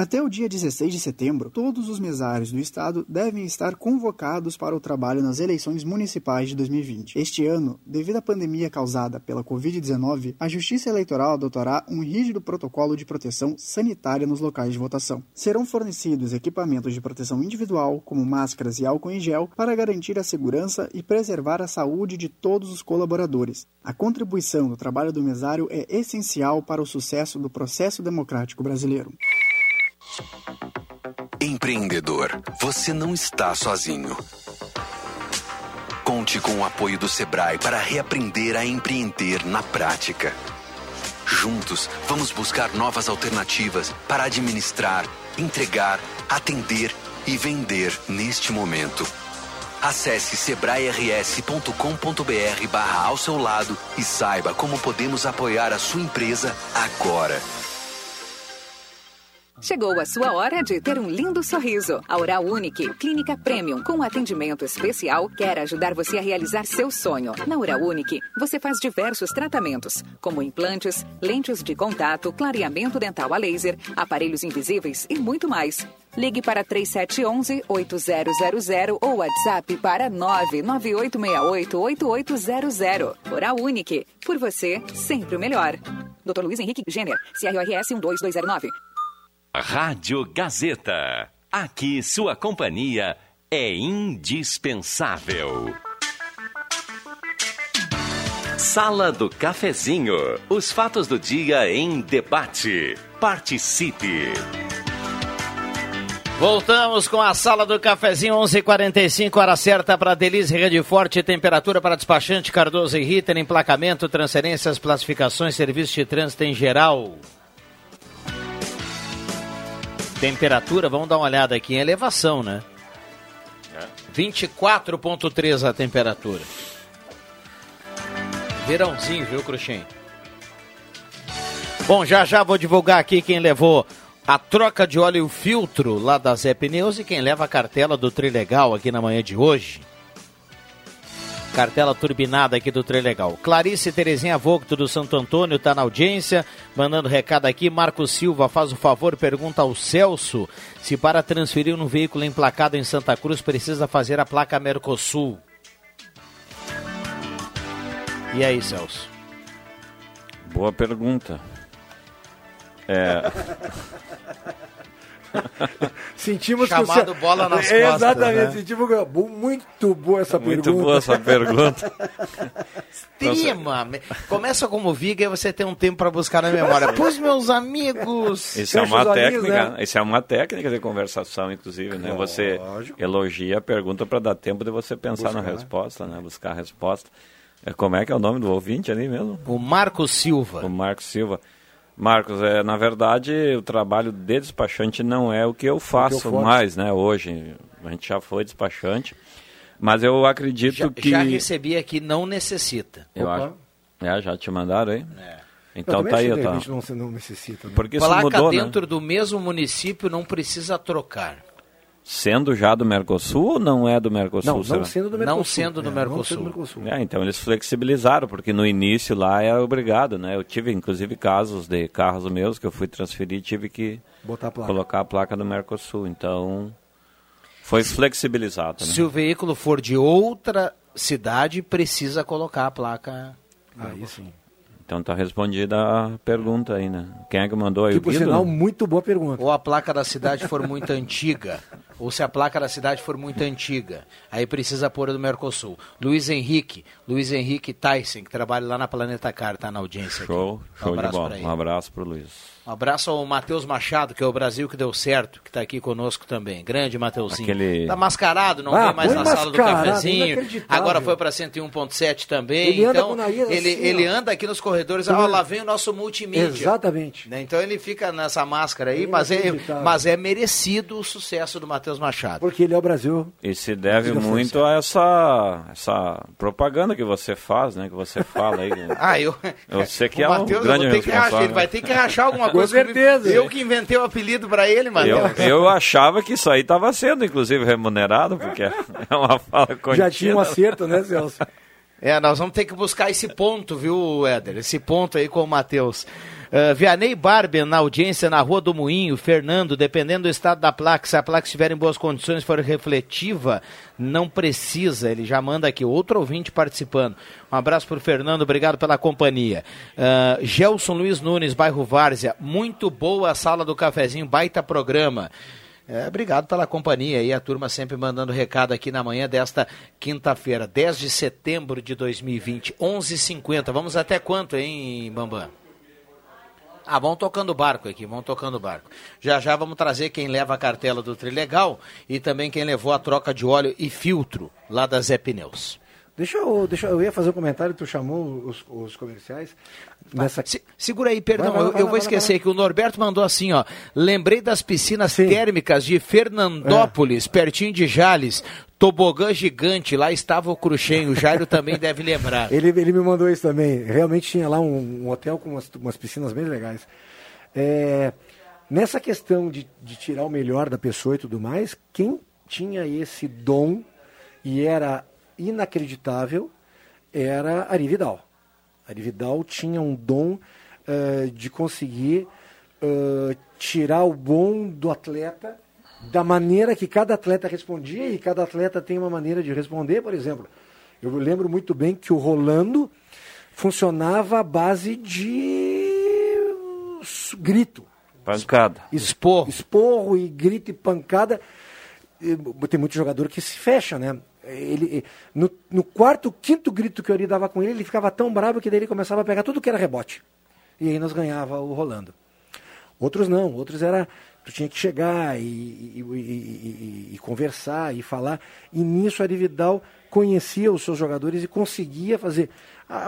Até o dia 16 de setembro, todos os mesários do Estado devem estar convocados para o trabalho nas eleições municipais de 2020. Este ano, devido à pandemia causada pela Covid-19, a Justiça Eleitoral adotará um rígido protocolo de proteção sanitária nos locais de votação. Serão fornecidos equipamentos de proteção individual, como máscaras e álcool em gel, para garantir a segurança e preservar a saúde de todos os colaboradores. A contribuição do trabalho do mesário é essencial para o sucesso do processo democrático brasileiro. Empreendedor, você não está sozinho. Conte com o apoio do Sebrae para reaprender a empreender na prática. Juntos, vamos buscar novas alternativas para administrar, entregar, atender e vender neste momento. Acesse sebrae-rs.com.br barra ao seu lado e saiba como podemos apoiar a sua empresa agora. Chegou a sua hora de ter um lindo sorriso. A Oral Unique, clínica premium com atendimento especial, quer ajudar você a realizar seu sonho. Na Oral Unique, você faz diversos tratamentos, como implantes, lentes de contato, clareamento dental a laser, aparelhos invisíveis e muito mais. Ligue para 3711-8000 ou WhatsApp para 99868-8800. Oral Unique, por você, sempre o melhor. Dr. Luiz Henrique Jenner, CRORS 12209. Rádio Gazeta. Aqui sua companhia é indispensável. Sala do Cafezinho. Os fatos do dia em debate. Participe. Voltamos com a sala do cafezinho 11:45 hora certa para Delize Rede Forte, temperatura para despachante Cardoso e Ritter, emplacamento, transferências, classificações, serviço de trânsito em geral. Temperatura, vamos dar uma olhada aqui em elevação, né? 24.3 a temperatura. Verãozinho, viu, Cruxem? Bom, já já vou divulgar aqui quem levou a troca de óleo filtro lá da Zé Pneus e quem leva a cartela do Trilegal aqui na manhã de hoje. Cartela turbinada aqui do Trilegal. Clarice Terezinha Vogto do Santo Antônio está na audiência, mandando recado aqui. Marco Silva faz o favor, pergunta ao Celso se para transferir um veículo emplacado em Santa Cruz precisa fazer a placa Mercosul. E aí, Celso? Boa pergunta. É. [LAUGHS] Sentimos Chamado que o Ce- bola nas É, costas, Exatamente, né? sentimos que bu- muito boa essa Muito pergunta. boa essa pergunta. [LAUGHS] Extrema. Começa como viga e você tem um tempo para buscar na memória. Pois, meus amigos. [LAUGHS] Isso é uma técnica, né? isso é uma técnica de conversação, inclusive, né? Você elogia a pergunta para dar tempo de você pensar na Buscar. resposta, né? Buscar a resposta. É, Como é que é o nome do ouvinte ali mesmo? O Marcos Silva. O Marcos Silva. Marcos, é, na verdade, o trabalho de despachante não é o que eu faço faço. mais, né? Hoje, a gente já foi despachante, mas eu acredito Já, que... já recebi aqui, não necessita. Eu acho. É, já te mandaram aí? Então também tá aí, que tá. não, se- não necessita. né? Porque isso Placa mudou, né? dentro do mesmo município não precisa trocar. Sendo já do Mercosul ou não é do Mercosul? Não, não sendo do Não Mercosul. sendo do É, Mercosul. Não sendo do Mercosul. É, então eles flexibilizaram, porque no início lá era obrigado, né? Eu tive, inclusive, casos de carros meus que eu fui transferir e tive que Botar a placa. colocar a placa do Mercosul. Então, foi flexibilizado, né? Se o veículo for de outra cidade, precisa colocar a placa. Aí sim. Então tá respondida a pergunta aí, né? Quem é que mandou aí? Que, o por Guido? sinal, muito boa pergunta. Ou a placa da cidade for muito antiga, [LAUGHS] ou se a placa da cidade for muito antiga, aí precisa pôr a do Mercosul. Luiz Henrique, Luiz Henrique Tyson, que trabalha lá na Planeta Car, tá na audiência aqui. Show, Um show de bola. pra ele. Um abraço pro Luiz. Um abraço ao Matheus Machado, que é o Brasil que deu certo, que está aqui conosco também. Grande Mateuzinho. Aquele- Tá mascarado, não Ah, vem mais na sala do cafezinho. Agora foi para 101.7 também. Ele anda então, o ele, assim, ele ó. anda aqui nos corredores. Ah, lá vem o nosso multimídia. Exatamente. Né, Então ele fica nessa máscara aí, mas é, mas é merecido o sucesso do Matheus Machado. Porque ele é o Brasil. E se deve muito a essa, essa propaganda que você faz, né? Que você fala aí. [LAUGHS] Ah, eu. Você que o é um Matheus, eu grande ter que responsável. ele vai ter que rachar alguma Com [LAUGHS] coisa. comigo. certeza. Eu que inventei o apelido para ele, Eu, Matheus. eu achava que isso aí estava sendo, inclusive, remunerado, porque é uma fala contínua. Já tinha um acerto, né, Celso? É, nós vamos ter que buscar esse ponto, viu, Éder? Esse ponto aí com o Matheus. Uh, Vianney Barber na audiência na Rua do Moinho, Fernando, dependendo do estado da placa, se a placa estiver em boas condições, for refletiva, não precisa, ele já manda aqui, outro ouvinte participando. Um abraço para o Fernando, obrigado pela companhia. Uh, Gelson Luiz Nunes, bairro Várzea, muito boa a sala do cafezinho, baita programa. É, obrigado pela companhia aí, a turma sempre mandando recado aqui na manhã desta quinta-feira, 10 de setembro de 2020, 11h50. Vamos até quanto, hein, Bambam? Ah, vão tocando barco aqui, vão tocando barco. Já já vamos trazer quem leva a cartela do Trilegal e também quem levou a troca de óleo e filtro lá da Zé Pneus. Deixa eu, deixa, eu ia fazer um comentário, tu chamou os, os comerciais. Nessa... Se- segura aí, perdão, Vai, vai, eu, vai, eu vou esquecer que o Norberto mandou assim, ó. Lembrei das piscinas térmicas de É. Fernandópolis, pertinho de Jales. Tobogã gigante, lá estava o Cruxem, o Jairo também deve lembrar. [LAUGHS] Ele, ele me mandou isso também. Realmente tinha lá um, um hotel com umas, umas piscinas bem legais. É, nessa questão de, de tirar o melhor da pessoa e tudo mais, quem tinha esse dom e era inacreditável era Ari Vidal. Ari Vidal tinha um dom eh, de conseguir eh, tirar o bom do atleta da maneira que cada atleta respondia e cada atleta tem uma maneira de responder, por exemplo. Eu lembro muito bem que o Rolando funcionava à base de grito. Pancada. Esporro. Esporro e grito e pancada. E Tem muito jogador que se fecha, né? Ele, no, no quarto, quinto grito que o Ari dava com ele, ele ficava tão bravo que daí ele começava a pegar tudo que era rebote. E aí nós ganhava o Rolando. Outros não, outros era. Tu tinha que chegar e, e- e- e- conversar e falar. E nisso a Vidal conhecia os seus jogadores e conseguia fazer. A,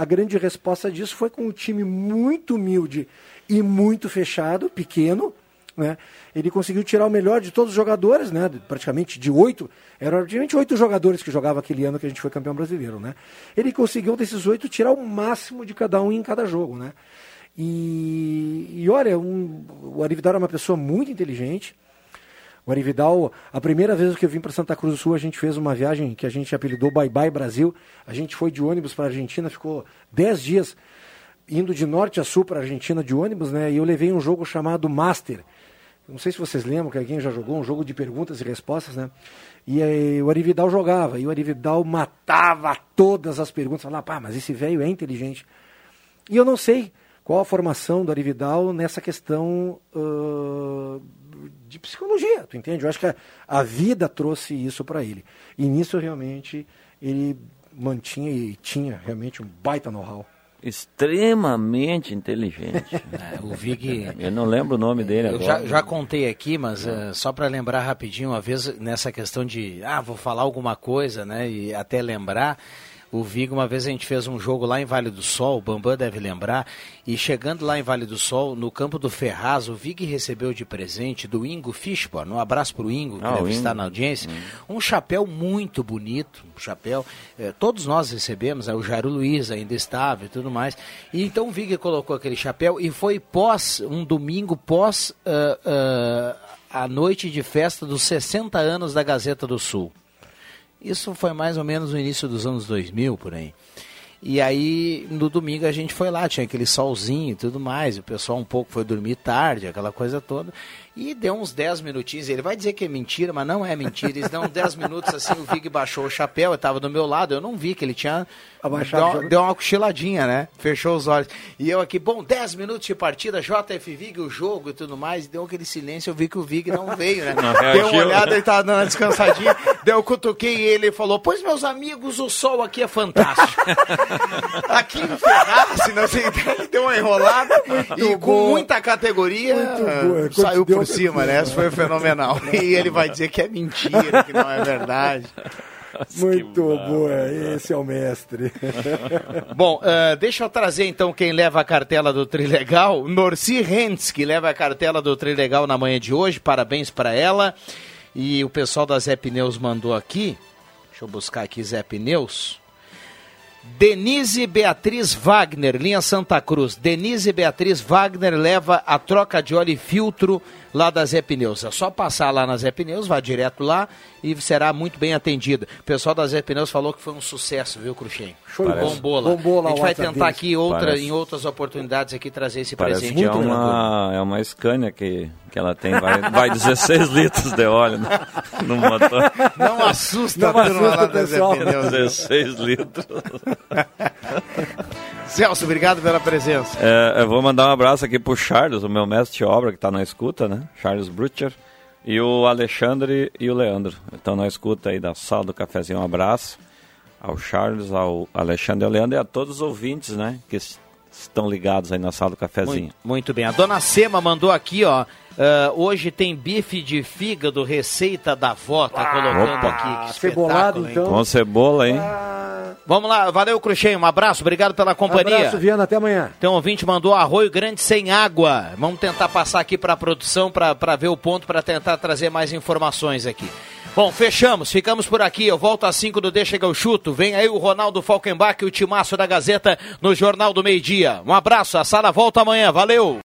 a grande resposta disso foi com um time muito humilde e muito fechado, pequeno. Né? Ele conseguiu tirar o melhor de todos os jogadores, né? praticamente de oito. Eram praticamente oito jogadores que jogavam aquele ano que a gente foi campeão brasileiro. Né? Ele conseguiu desses oito tirar o máximo de cada um em cada jogo. Né? E, e olha, um, o Arividal era uma pessoa muito inteligente. O Arividal, a primeira vez que eu vim para Santa Cruz do Sul, a gente fez uma viagem que a gente apelidou Bye Bye Brasil. A gente foi de ônibus para a Argentina, ficou dez dias indo de norte a sul para a Argentina de ônibus, né? E eu levei um jogo chamado Master. Não sei se vocês lembram, que alguém já jogou, um jogo de perguntas e respostas, né? E aí, o Arividal jogava, e o Arividal matava todas as perguntas. Falava, pá, mas esse velho é inteligente. E eu não sei qual a formação do Arividal nessa questão ãh, de psicologia, tu entende? Eu acho que a, a vida trouxe isso para ele. E nisso, realmente, ele mantinha e tinha realmente um baita know-how. Extremamente inteligente. [LAUGHS] É, o Vig. Eu não lembro o nome dele Eu agora. já, já contei aqui, mas eh, só para lembrar rapidinho, uma vez nessa questão de, ah, vou falar alguma coisa, né, e até lembrar, O Vig, uma vez a gente fez um jogo lá em Vale do Sol, o Bambam deve lembrar, e chegando lá em Vale do Sol, no campo do Ferraz, o Vig recebeu de presente do Ingo Fishborn, um abraço para o Ingo, que Ah, deve Ingo. estar na audiência, um chapéu muito bonito, um chapéu, eh, todos nós recebemos, né, o Jairo Luiz ainda estava e tudo mais, e então o Vig colocou aquele chapéu e foi pós, um domingo pós ah, ah, a noite de festa dos 60 anos da Gazeta do Sul. Isso foi mais ou menos no início dos anos 2000, por aí. E aí, no domingo, a gente foi lá, tinha aquele solzinho e tudo mais, e o pessoal um pouco foi dormir tarde, aquela coisa toda. E deu uns 10 minutinhos, ele vai dizer que é mentira, mas não é mentira. Eles dão 10 minutos assim, o Vig baixou o chapéu, eu estava do meu lado, eu não vi que ele tinha. Abaixado, Deu, deu uma cochiladinha, né? Fechou os olhos. E eu aqui, bom, 10 minutos de partida, JF Vig, o jogo e tudo mais. Deu aquele silêncio, eu vi que o Vig não veio, né? [LAUGHS] Não Deu uma olhada, ele tava dando uma descansadinha. Daí eu cutuquei ele e falou: Pois, meus amigos, o sol aqui é fantástico. [LAUGHS] aqui em Ferraz, não sei, ele [LAUGHS] deu uma enrolada e com muita categoria boa. saiu Deu- por cima, né? Isso foi fenomenal. [LAUGHS] E ele vai dizer que é mentira, que não é verdade. Muito boa, esse é o mestre. [LAUGHS] Bom, eh, deixa eu trazer então quem leva a cartela do Trilegal, Norci Rentz, que leva a cartela do Trilegal na manhã de hoje, parabéns para ela. E o pessoal da Zé Pneus mandou aqui, deixa eu buscar aqui Zé Pneus. Denise Beatriz Wagner, linha Santa Cruz. Denise Beatriz Wagner leva a troca de óleo e filtro lá da Zé Pneus. É só passar lá na Zé Pneus, vá direto lá e será muito bem atendido. O pessoal da Zé Pneus falou que foi um sucesso, viu, Cruxem? Show de bola. Bombou lá. Bombou lá a gente vai tentar deles. aqui outra, Parece. em outras oportunidades aqui trazer esse Parece presente. que é uma, é uma Scania que, que ela tem, vai, vai 16 [LAUGHS] litros de óleo no, no motor. Não assusta Não a turma assusta lá pessoal. Pneus. 16 litros. [LAUGHS] Celso, obrigado pela presença. É, eu vou mandar um abraço aqui pro Charles, o meu mestre de obra, que tá na escuta, né? Charles Brutcher. E o Alexandre e o Leandro. Estão na escuta aí da sala do cafezinho. Um abraço ao Charles, ao Alexandre e ao Leandro e a todos os ouvintes, né? Que estão ligados aí na sala do cafezinho. Muito, muito bem. A dona Sema mandou aqui, ó. ah, hoje tem bife de fígado, receita da avó. Tá colocando Opa. aqui. Que cebolado, espetáculo, hein? então. Com cebola, hein? Vamos lá, valeu, Cruxem. Um abraço, obrigado pela companhia. Abraço, Viana, até amanhã. Então, o ouvinte mandou arroio grande sem água. Vamos tentar passar aqui para a produção para ver o ponto, para tentar trazer mais informações aqui. Bom, fechamos, ficamos por aqui. Eu volto às 5 do Deixa que eu chuto. Vem aí o Ronaldo Falkenbach e o timaço da Gazeta no Jornal do Meio Dia. Um abraço, a sala volta amanhã. Valeu!